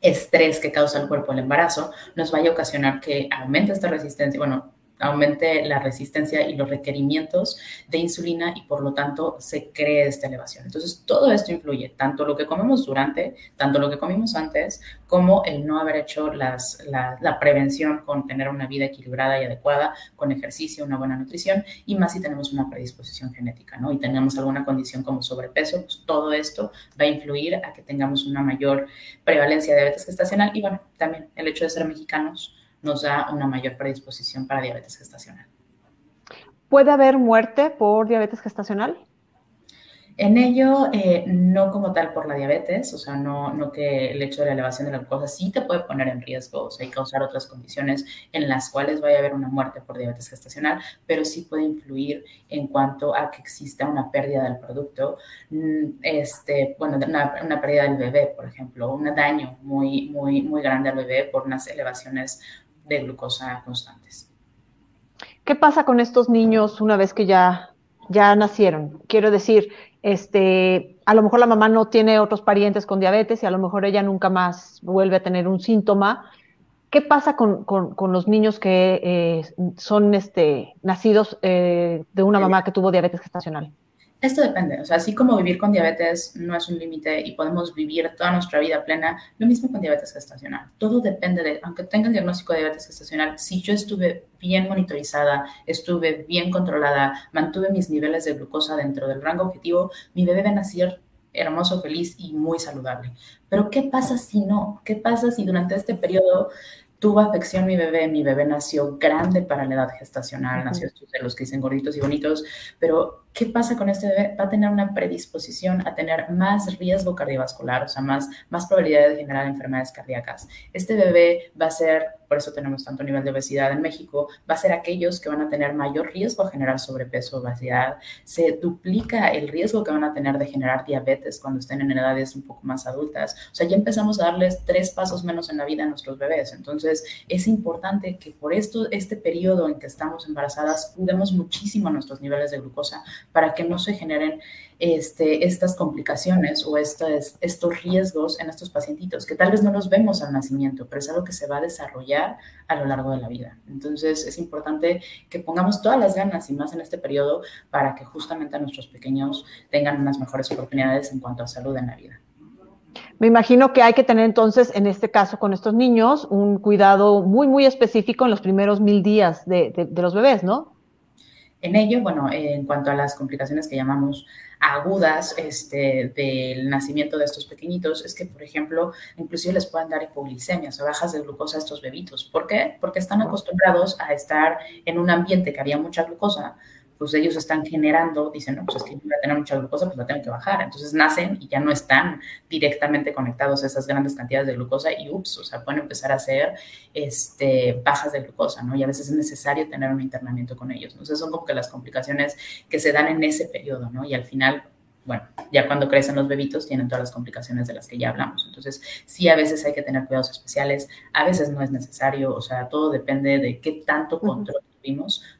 estrés que causa el cuerpo el embarazo nos vaya a ocasionar que aumente esta resistencia, bueno, aumente la resistencia y los requerimientos de insulina y por lo tanto se cree esta elevación. Entonces, todo esto influye, tanto lo que comemos durante, tanto lo que comimos antes, como el no haber hecho la, prevención con tener una vida equilibrada y adecuada, con ejercicio, una buena nutrición y más si tenemos una predisposición genética, ¿no? Y tenemos alguna condición como sobrepeso, pues todo esto va a influir a que tengamos una mayor prevalencia de diabetes gestacional y bueno, también el hecho de ser mexicanos nos da una mayor predisposición para diabetes gestacional. ¿Puede haber muerte por diabetes gestacional? En ello, eh, no como tal por la diabetes, o sea, no, no que el hecho de la elevación de la glucosa sí te puede poner en riesgo, o sea, y causar otras condiciones en las cuales vaya a haber una muerte por diabetes gestacional, pero sí puede influir en cuanto a que exista una pérdida del producto, mm, este, bueno, una, una pérdida del bebé, por ejemplo, un daño muy, muy, muy grande al bebé por unas elevaciones de glucosa constantes. ¿Qué pasa con estos niños una vez que ya, ya nacieron? Quiero decir, este, a lo mejor la mamá no tiene otros parientes con diabetes y a lo mejor ella nunca más vuelve a tener un síntoma. ¿Qué pasa con, los niños que eh, son este, nacidos eh, de una mamá que tuvo diabetes gestacional? Esto depende, o sea, así como vivir con diabetes no es un límite y podemos vivir toda nuestra vida plena, lo mismo con diabetes gestacional. Todo depende de, aunque tenga el diagnóstico de diabetes gestacional, si yo estuve bien monitorizada, estuve bien controlada, mantuve mis niveles de glucosa dentro del rango objetivo, mi bebé va a nacer hermoso, feliz y muy saludable. Pero ¿qué pasa si no? ¿Qué pasa si durante este periodo tuvo afección mi bebé, mi bebé nació grande para la edad gestacional, nació de los que dicen gorditos y bonitos, pero ¿qué pasa con este bebé? Va a tener una predisposición a tener más riesgo cardiovascular, o sea, más, más probabilidad de generar enfermedades cardíacas. Este bebé va a ser, por eso tenemos tanto nivel de obesidad en México, va a ser aquellos que van a tener mayor riesgo a generar sobrepeso, obesidad. Se duplica el riesgo que van a tener de generar diabetes cuando estén en edades un poco más adultas. O sea, ya empezamos a darles tres pasos menos en la vida a nuestros bebés. Entonces, es importante que por esto, este periodo en que estamos embarazadas, cuidemos muchísimo nuestros niveles de glucosa para que no se generen este, estas complicaciones o estos riesgos en estos pacientitos, que tal vez no los vemos al nacimiento, pero es algo que se va a desarrollar a lo largo de la vida. Entonces es importante que pongamos todas las ganas y más en este periodo para que justamente nuestros pequeños tengan unas mejores oportunidades en cuanto a salud en la vida. Me imagino que hay que tener entonces, en este caso con estos niños, un cuidado muy, muy específico en los primeros mil días de, de los bebés, ¿no? En ello, bueno, en cuanto a las complicaciones que llamamos agudas este, del nacimiento de estos pequeñitos, es que, por ejemplo, inclusive les pueden dar hipoglicemias o bajas de glucosa a estos bebitos. ¿Por qué? Porque están acostumbrados a estar en un ambiente que había mucha glucosa, pues ellos están generando, dicen, no, pues es que voy a tener mucha glucosa, pues la tengo que bajar. Entonces nacen y ya no están directamente conectados a esas grandes cantidades de glucosa y ups, o sea, pueden empezar a hacer este, bajas de glucosa, ¿no? Y a veces es necesario tener un internamiento con ellos. Entonces son como que las complicaciones que se dan en ese periodo, ¿no? Y al final bueno, ya cuando crecen los bebitos tienen todas las complicaciones de las que ya hablamos. Entonces, sí, a veces hay que tener cuidados especiales, a veces no es necesario, o sea, todo depende de qué tanto control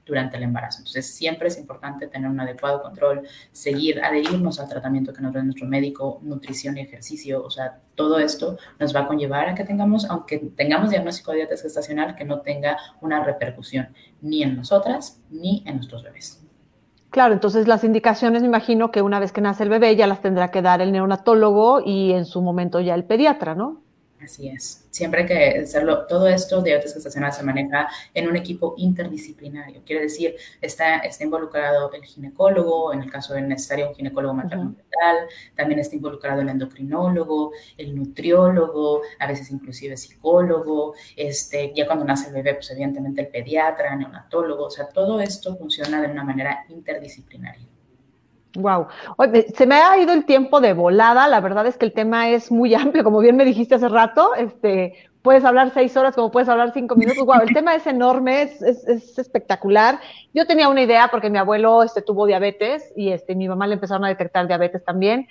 durante el embarazo. Entonces, siempre es importante tener un adecuado control, seguir, adherirnos al tratamiento que nos da nuestro médico, nutrición y ejercicio, o sea, todo esto nos va a conllevar a que tengamos, aunque tengamos diagnóstico de diabetes gestacional, que no tenga una repercusión ni en nosotras ni en nuestros bebés. Claro, entonces las indicaciones me imagino que una vez que nace el bebé ya las tendrá que dar el neonatólogo y en su momento ya el pediatra, ¿no? Así es. Siempre hay que hacerlo. Todo esto de diabetes gestacional se maneja en un equipo interdisciplinario. Quiere decir, está, está involucrado el ginecólogo, en el caso de necesario un ginecólogo materno también está involucrado el endocrinólogo, el nutriólogo, a veces inclusive psicólogo, este, ya cuando nace el bebé, pues evidentemente el pediatra, neonatólogo, o sea, todo esto funciona de una manera interdisciplinaria. Wow. Se me ha ido el tiempo de volada. La verdad es que el tema es muy *laughs* amplio, como bien me dijiste hace rato. Este, puedes hablar seis horas, como puedes hablar cinco minutos. Wow, el tema es enorme, es, es, espectacular. Yo tenía una idea porque mi abuelo este, tuvo diabetes y este, mi mamá le empezaron a detectar diabetes también.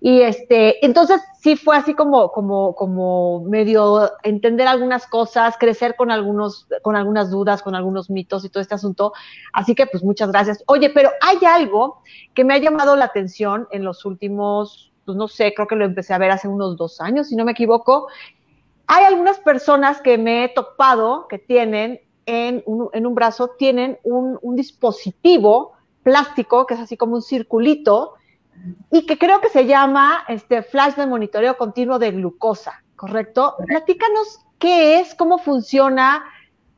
Y este, entonces sí fue así como, como, como medio entender algunas cosas, crecer con algunos, con algunas dudas, con algunos mitos y todo este asunto. Así que pues muchas gracias. Oye, pero hay algo que me ha llamado la atención en los últimos, pues no sé, creo que lo empecé a ver hace unos dos años, si no me equivoco. Hay algunas personas que me he topado que tienen en un, en un brazo, tienen un, un dispositivo plástico que es así como un circulito y que creo que se llama este flash de monitoreo continuo de glucosa, ¿correcto? Platícanos qué es, cómo funciona,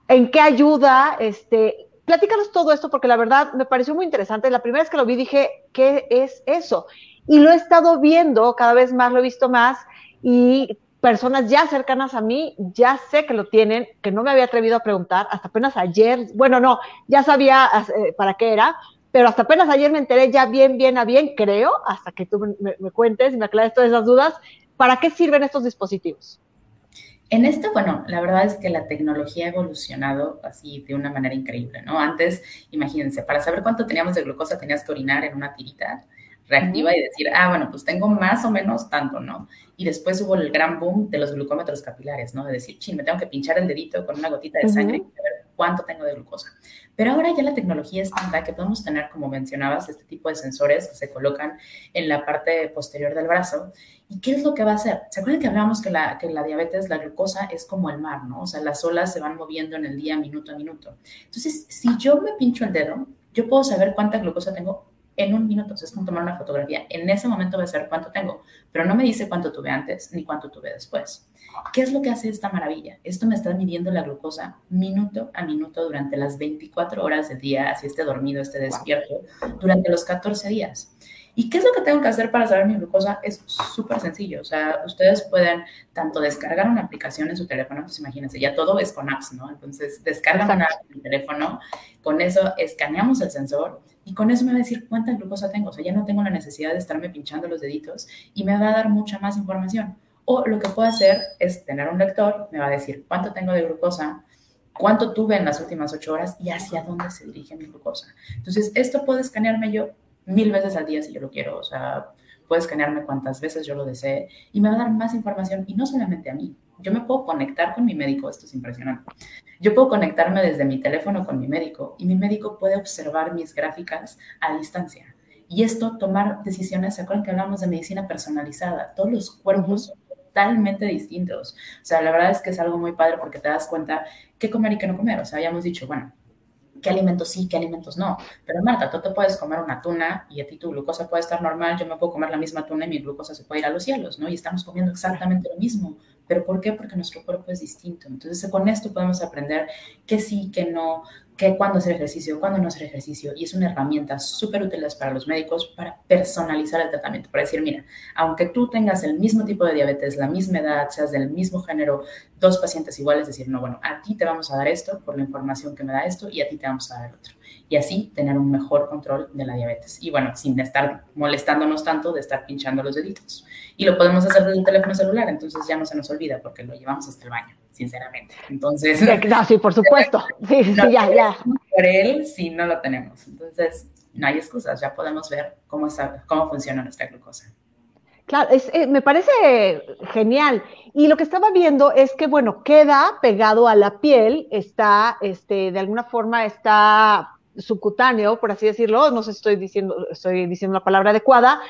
en qué ayuda, este, platícanos todo esto porque la verdad me pareció muy interesante. La primera vez que lo vi dije, ¿qué es eso? Y lo he estado viendo, cada vez más lo he visto más y personas ya cercanas a mí ya sé que lo tienen, que no me había atrevido a preguntar hasta apenas ayer, bueno, no, ya sabía eh, para qué era, pero hasta apenas ayer me enteré ya bien, bien a bien, creo, hasta que tú me, cuentes y me aclares todas esas dudas, ¿para qué sirven estos dispositivos? En esto, bueno, la verdad es que la tecnología ha evolucionado así de una manera increíble, ¿no? Antes, imagínense, para saber cuánto teníamos de glucosa tenías que orinar en una tirita reactiva y decir, ah, bueno, pues tengo más o menos tanto, ¿no? Y después hubo el gran boom de los glucómetros capilares, ¿no? De decir, ching, me tengo que pinchar el dedito con una gotita de sangre y cuánto tengo de glucosa. Pero ahora ya la tecnología es tanta que podemos tener, como mencionabas, este tipo de sensores que se colocan en la parte posterior del brazo. ¿Y qué es lo que va a hacer? ¿Se acuerdan que hablábamos que la, que la diabetes, la glucosa es como el mar, ¿no? O sea, las olas se van moviendo en el día minuto a minuto. Entonces, si yo me pincho el dedo, yo puedo saber cuánta glucosa tengo en un minuto. O sea, es como tomar una fotografía. En ese momento voy a saber cuánto tengo, pero no me dice cuánto tuve antes ni cuánto tuve después. ¿Qué es lo que hace esta maravilla? Esto me está midiendo la glucosa minuto a minuto durante las 24 horas del día, si esté dormido, esté despierto, durante los 14 días. ¿Y qué es lo que tengo que hacer para saber mi glucosa? Es súper sencillo. O sea, ustedes pueden tanto descargar una aplicación en su teléfono, pues imagínense, ya todo es con apps, ¿no? Entonces, descargan una app en el teléfono, con eso escaneamos el sensor y con eso me va a decir cuánta glucosa tengo. O sea, ya no tengo la necesidad de estarme pinchando los deditos y me va a dar mucha más información. O lo que puedo hacer es tener un lector, me va a decir cuánto tengo de glucosa, cuánto tuve en las últimas ocho horas y hacia dónde se dirige mi glucosa. Entonces, esto puedo escanearme yo mil veces al día si yo lo quiero. O sea, puede escanearme cuantas veces yo lo desee y me va a dar más información y no solamente a mí. Yo me puedo conectar con mi médico, esto es impresionante. Yo puedo conectarme desde mi teléfono con mi médico y mi médico puede observar mis gráficas a distancia. Y esto, tomar decisiones, ¿se acuerdan que hablamos de medicina personalizada? Todos los cuerpos totalmente distintos. O sea, la verdad es que es algo muy padre porque te das cuenta qué comer y qué no comer. O sea, habíamos dicho, bueno, qué alimentos sí, qué alimentos no. Pero Marta, tú te puedes comer una tuna y a ti tu glucosa puede estar normal, yo me puedo comer la misma tuna y mi glucosa se puede ir a los cielos, ¿no? Y estamos comiendo exactamente lo mismo. ¿Pero por qué? Porque nuestro cuerpo es distinto. Entonces, con esto podemos aprender qué sí, qué no, qué cuándo hacer ejercicio, cuándo no hacer ejercicio. Y es una herramienta súper útil para los médicos para personalizar el tratamiento. Para decir, mira, aunque tú tengas el mismo tipo de diabetes, la misma edad, seas del mismo género, dos pacientes iguales, decir, no, bueno, a ti te vamos a dar esto por la información que me da esto y a ti te vamos a dar otro y así tener un mejor control de la diabetes. Y bueno, sin estar molestándonos tanto de estar pinchando los deditos. Y lo podemos hacer desde el teléfono celular, entonces ya no se nos olvida porque lo llevamos hasta el baño, sinceramente. Entonces... Sí, por supuesto. *laughs* Sí, sí, ya, ya. Por él, sí, no lo tenemos. Entonces, no hay excusas, ya podemos ver cómo, está, cómo funciona nuestra glucosa. Claro, es, eh, me parece genial. Y lo que estaba viendo es que, bueno, queda pegado a la piel, está, este, de alguna forma está subcutáneo, por así decirlo, no sé si estoy diciendo, estoy diciendo la palabra adecuada,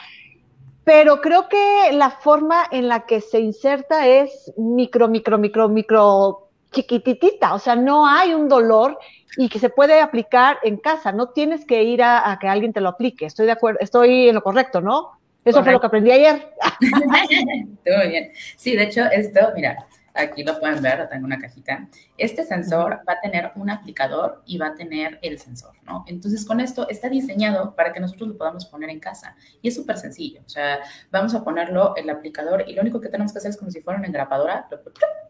pero creo que la forma en la que se inserta es micro, micro, micro, micro chiquititita, o sea, no hay un dolor y que se puede aplicar en casa, no tienes que ir a, que alguien te lo aplique, estoy de acuerdo, estoy en lo correcto, ¿no? Eso fue lo que aprendí ayer. *laughs* Muy bien. Sí, de hecho, esto, mira, aquí lo pueden ver, tengo una cajita. Este sensor va a tener un aplicador y va a tener el sensor, ¿no? Entonces, con esto está diseñado para que nosotros lo podamos poner en casa. Y es súper sencillo. O sea, vamos a ponerlo el aplicador y lo único que tenemos que hacer es como si fuera una engrapadora, lo,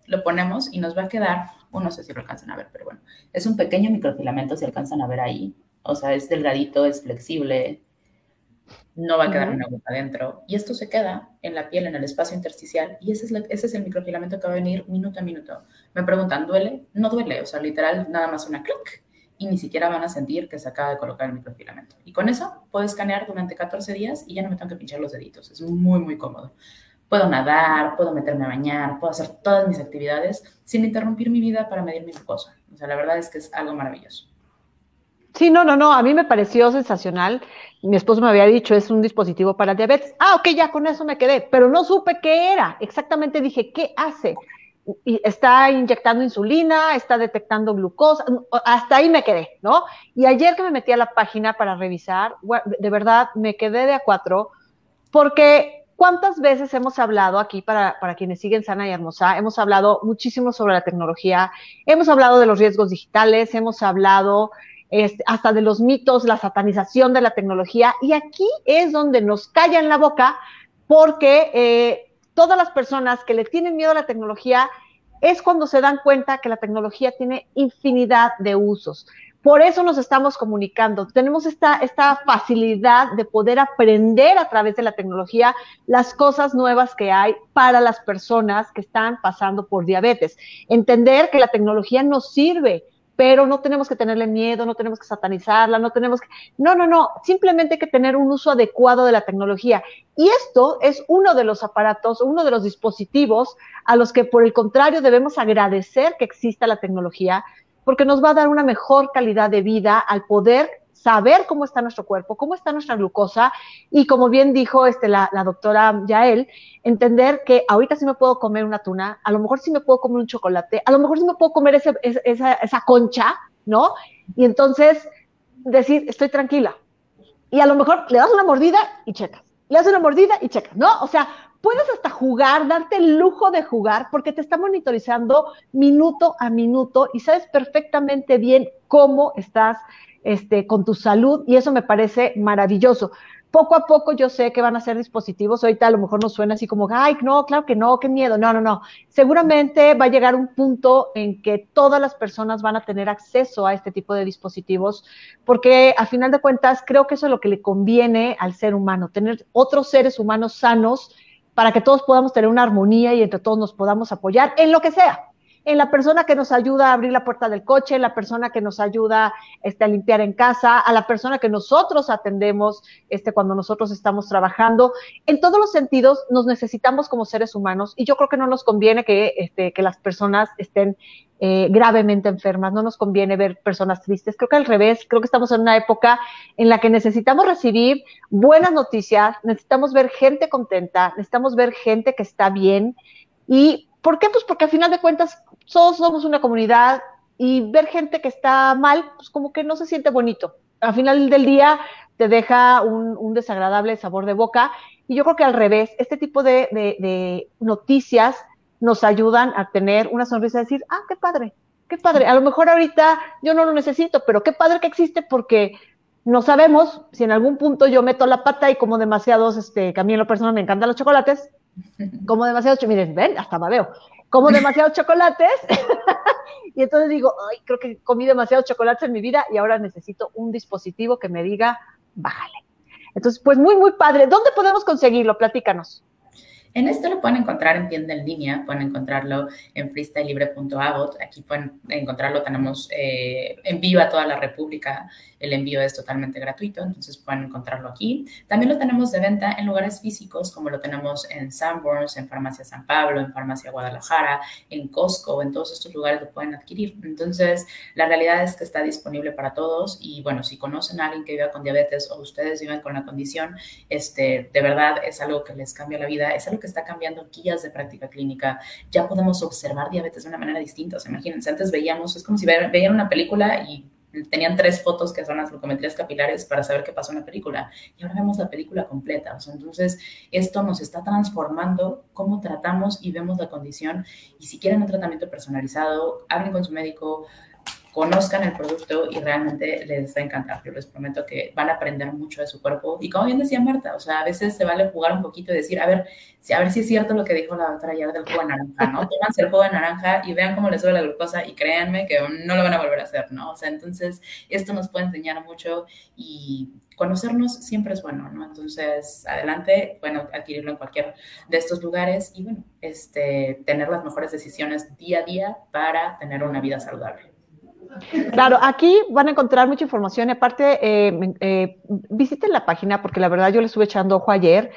lo ponemos y nos va a quedar, o no sé si lo alcanzan a ver, pero bueno, es un pequeño microfilamento, si alcanzan a ver ahí. O sea, es delgadito, es flexible, no va a quedar una gota adentro. Y esto se queda en la piel, en el espacio intersticial, y ese es, ese es el microfilamento que va a venir minuto a minuto. Me preguntan, ¿duele? No duele, o sea, literal, nada más una clic, y ni siquiera van a sentir que se acaba de colocar el microfilamento. Y con eso puedo escanear durante 14 días y ya no me tengo que pinchar los deditos. Es muy, muy cómodo. Puedo nadar, puedo meterme a bañar, puedo hacer todas mis actividades sin interrumpir mi vida para medir mi glucosa. O sea, la verdad es que es algo maravilloso. Sí, no, no, no, a mí me pareció sensacional. Mi esposo me había dicho, es un dispositivo para diabetes. Ah, ok, ya con eso me quedé, pero no supe qué era. Exactamente dije, ¿qué hace? Está inyectando insulina, está detectando glucosa, hasta ahí me quedé, ¿no? Y ayer que me metí a la página para revisar, de verdad me quedé de a cuatro, porque ¿cuántas veces hemos hablado aquí para, para quienes siguen sana y hermosa? Hemos hablado muchísimo sobre la tecnología, hemos hablado de los riesgos digitales, hemos hablado hasta de los mitos, la satanización de la tecnología. Y aquí es donde nos callan la boca porque eh, todas las personas que le tienen miedo a la tecnología es cuando se dan cuenta que la tecnología tiene infinidad de usos. Por eso nos estamos comunicando. Tenemos esta, esta facilidad de poder aprender a través de la tecnología las cosas nuevas que hay para las personas que están pasando por diabetes. Entender que la tecnología nos sirve pero no tenemos que tenerle miedo, no tenemos que satanizarla, no tenemos que... No, no, no, simplemente hay que tener un uso adecuado de la tecnología. Y esto es uno de los aparatos, uno de los dispositivos a los que por el contrario debemos agradecer que exista la tecnología, porque nos va a dar una mejor calidad de vida al poder saber cómo está nuestro cuerpo, cómo está nuestra glucosa y como bien dijo este, la, doctora Yael, entender que ahorita sí me puedo comer una tuna, a lo mejor sí me puedo comer un chocolate, a lo mejor sí me puedo comer esa, esa concha, ¿no? Y entonces decir, estoy tranquila. Y a lo mejor le das una mordida y checas. Le das una mordida y checas, ¿no? O sea, puedes hasta jugar, darte el lujo de jugar, porque te está monitorizando minuto a minuto y sabes perfectamente bien cómo estás este, con tu salud y eso me parece maravilloso. Poco a poco yo sé que van a ser dispositivos, ahorita a lo mejor nos suena así como, ay, no, claro que no, qué miedo, no, no, no. Seguramente va a llegar un punto en que todas las personas van a tener acceso a este tipo de dispositivos, porque a final de cuentas creo que eso es lo que le conviene al ser humano, tener otros seres humanos sanos para que todos podamos tener una armonía y entre todos nos podamos apoyar en lo que sea en la persona que nos ayuda a abrir la puerta del coche, en la persona que nos ayuda este, a limpiar en casa, a la persona que nosotros atendemos este, cuando nosotros estamos trabajando. En todos los sentidos nos necesitamos como seres humanos y yo creo que no nos conviene que, este, las personas estén eh, gravemente enfermas, no nos conviene ver personas tristes. Creo que al revés, creo que estamos en una época en la que necesitamos recibir buenas noticias, necesitamos ver gente contenta, necesitamos ver gente que está bien y ¿Por qué? Pues porque al final de cuentas todos somos una comunidad y ver gente que está mal, pues como que no se siente bonito. Al final del día te deja un, desagradable sabor de boca y yo creo que al revés, este tipo de, noticias nos ayudan a tener una sonrisa y decir, ah, qué padre, qué padre. A lo mejor ahorita yo no lo necesito, pero qué padre que existe porque no sabemos si en algún punto yo meto la pata y como demasiados, este, que a mí en lo personal me encantan los chocolates, como demasiados, miren, ven, hasta babeo, como demasiados chocolates, *laughs* y entonces digo, ay, creo que comí demasiados chocolates en mi vida y ahora necesito un dispositivo que me diga, bájale. Entonces, pues muy, muy padre. ¿Dónde podemos conseguirlo? Platícanos. En esto lo pueden encontrar en tienda en línea, pueden encontrarlo en freestylelibre.abot. Aquí pueden encontrarlo, tenemos eh, envío a toda la República. El envío es totalmente gratuito, entonces pueden encontrarlo aquí. También lo tenemos de venta en lugares físicos, como lo tenemos en Sanborns, en Farmacia San Pablo, en Farmacia Guadalajara, en Costco, en todos estos lugares lo pueden adquirir. Entonces, la realidad es que está disponible para todos y bueno, si conocen a alguien que viva con diabetes o ustedes viven con la condición, este, de verdad es algo que les cambia la vida, es algo que está cambiando guías de práctica clínica. Ya podemos observar diabetes de una manera distinta. O imagínense, antes veíamos, es como si veían una película y tenían tres fotos que son las glucometrías capilares para saber qué pasó en la película. Y ahora vemos la película completa. Entonces, esto nos está transformando cómo tratamos y vemos la condición. Y si quieren un tratamiento personalizado, hablen con su médico, conozcan el producto y realmente les va a encantar. Yo les prometo que van a aprender mucho de su cuerpo. Y como bien decía Marta, o sea, a veces se vale jugar un poquito y decir, a ver, si, a ver si es cierto lo que dijo la doctora ayer del jugo de naranja, ¿no? *laughs* Tómanse el jugo de naranja y vean cómo les sube la glucosa y créanme que no lo van a volver a hacer, ¿no? O sea, entonces esto nos puede enseñar mucho y conocernos siempre es bueno, ¿no? Entonces, adelante, bueno, adquirirlo en cualquier de estos lugares y, bueno, este, tener las mejores decisiones día a día para tener una vida saludable. Claro, aquí van a encontrar mucha información. Aparte, eh, eh, visiten la página porque la verdad yo le estuve echando ojo ayer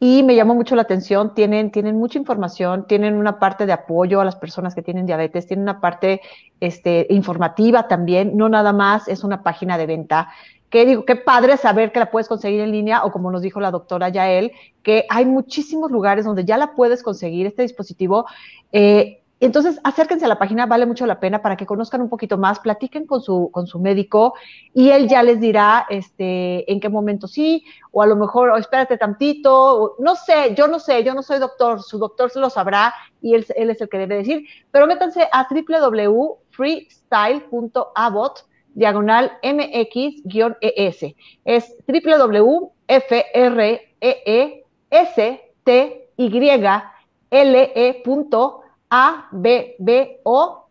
y me llamó mucho la atención. Tienen, tienen mucha información, tienen una parte de apoyo a las personas que tienen diabetes, tienen una parte este, informativa también, no nada más es una página de venta. Que digo, qué padre saber que la puedes conseguir en línea o como nos dijo la doctora Yael, que hay muchísimos lugares donde ya la puedes conseguir este dispositivo. Eh, entonces, acérquense a la página, vale mucho la pena para que conozcan un poquito más, platiquen con su, con su médico y él ya les dirá este, en qué momento sí, o a lo mejor, o espérate tantito, no sé, yo no sé, yo no soy doctor, su doctor se lo sabrá y él, él es el que debe decir, pero métanse a www.freestyle.abot diagonal mx-es. Es www.freestyle.abot a, B, B, O,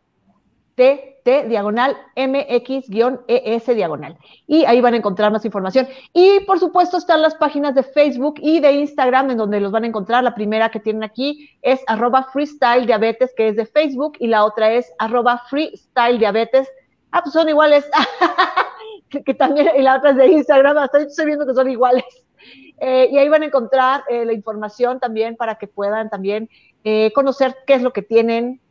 T, T, diagonal, MX-ES, diagonal. Y ahí van a encontrar más información. Y por supuesto están las páginas de Facebook y de Instagram en donde los van a encontrar. La primera que tienen aquí es arroba freestyle diabetes, que es de Facebook, y la otra es arroba freestyle diabetes. Ah, pues son iguales. *laughs* que, también, y la otra es de Instagram, estoy viendo que son iguales. Eh, y ahí van a encontrar eh, la información también para que puedan también eh, conocer qué es lo que tienen.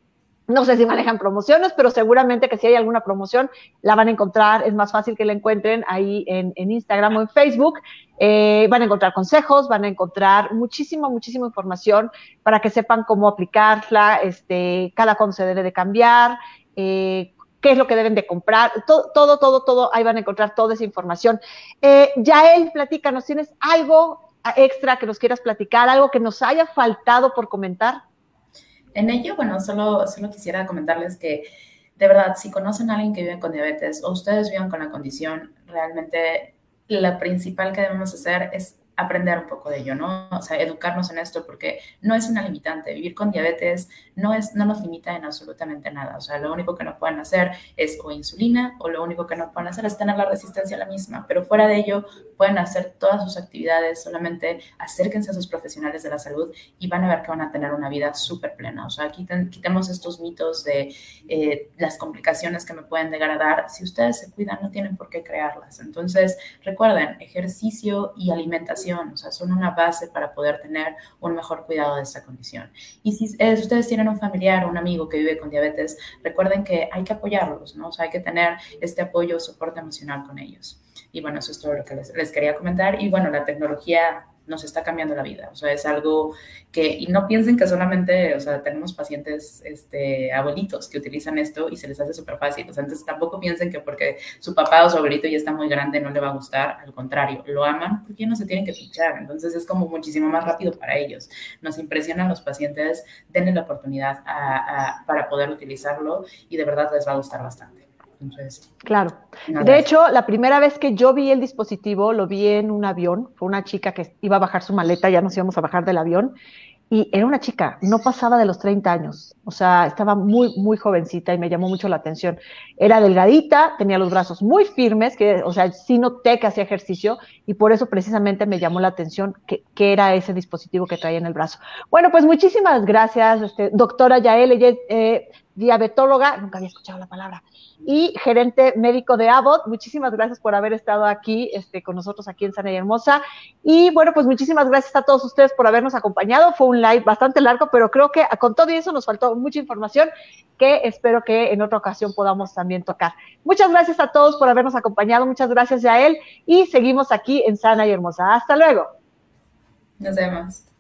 No sé si manejan promociones, pero seguramente que si hay alguna promoción la van a encontrar. Es más fácil que la encuentren ahí en, Instagram o en Facebook. van a encontrar consejos, van a encontrar muchísima, muchísima información para que sepan cómo aplicarla, este, cada cuándo se debe de cambiar, eh, qué es lo que deben de comprar, todo, todo, todo, todo, ahí van a encontrar toda esa información. Eh, Yael, platícanos, ¿tienes algo extra que nos quieras platicar, algo que nos haya faltado por comentar? En ello, bueno, solo, solo quisiera comentarles que de verdad, si conocen a alguien que vive con diabetes o ustedes viven con la condición, realmente la principal que debemos hacer es aprender un poco de ello, ¿no? O sea, educarnos en esto porque no es una limitante. Vivir con diabetes no, es, no nos limita en absolutamente nada. O sea, lo único que nos pueden hacer es o insulina o lo único que nos pueden hacer es tener la resistencia a la misma. Pero fuera de ello, pueden hacer todas sus actividades, solamente acérquense a sus profesionales de la salud y van a ver que van a tener una vida súper plena. O sea, quitemos estos mitos de eh, las complicaciones que me pueden llegar a dar. Si ustedes se cuidan, no tienen por qué crearlas. Entonces, recuerden, ejercicio y alimentación o sea, son una base para poder tener un mejor cuidado de esta condición. Y si ustedes tienen un familiar o un amigo que vive con diabetes, recuerden que hay que apoyarlos, ¿no? O sea, hay que tener este apoyo soporte emocional con ellos. Y bueno, eso es todo lo que les, les quería comentar. Y bueno, la tecnología nos está cambiando la vida. O sea, es algo que, y no piensen que solamente, o sea, tenemos pacientes, este, abuelitos que utilizan esto y se les hace súper fácil. O sea, entonces tampoco piensen que porque su papá o su abuelito ya está muy grande no le va a gustar. Al contrario, lo aman porque no se tienen que pichar. Entonces es como muchísimo más rápido para ellos. Nos impresionan los pacientes, denle la oportunidad para poder utilizarlo y de verdad les va a gustar bastante claro. De hecho, la primera vez que yo vi el dispositivo, lo vi en un avión. Fue una chica que iba a bajar su maleta, ya nos íbamos a bajar del avión. Y era una chica, no pasaba de los 30 años. O sea, estaba muy, muy jovencita y me llamó mucho la atención. Era delgadita, tenía los brazos muy firmes, que, o sea, sí noté que hacía ejercicio y por eso precisamente me llamó la atención que, era ese dispositivo que traía en el brazo. Bueno, pues muchísimas gracias, este, doctora Yael, ella es eh, diabetóloga, nunca había escuchado la palabra, y gerente médico de Abbott. Muchísimas gracias por haber estado aquí este, con nosotros aquí en Sana y Hermosa. Y bueno, pues muchísimas gracias a todos ustedes por habernos acompañado. Fue un live bastante largo, pero creo que con todo eso nos faltó mucha información que espero que en otra ocasión podamos también tocar. Muchas gracias a todos por habernos acompañado. Muchas gracias a él y seguimos aquí en Sana y Hermosa. Hasta luego. Nos vemos.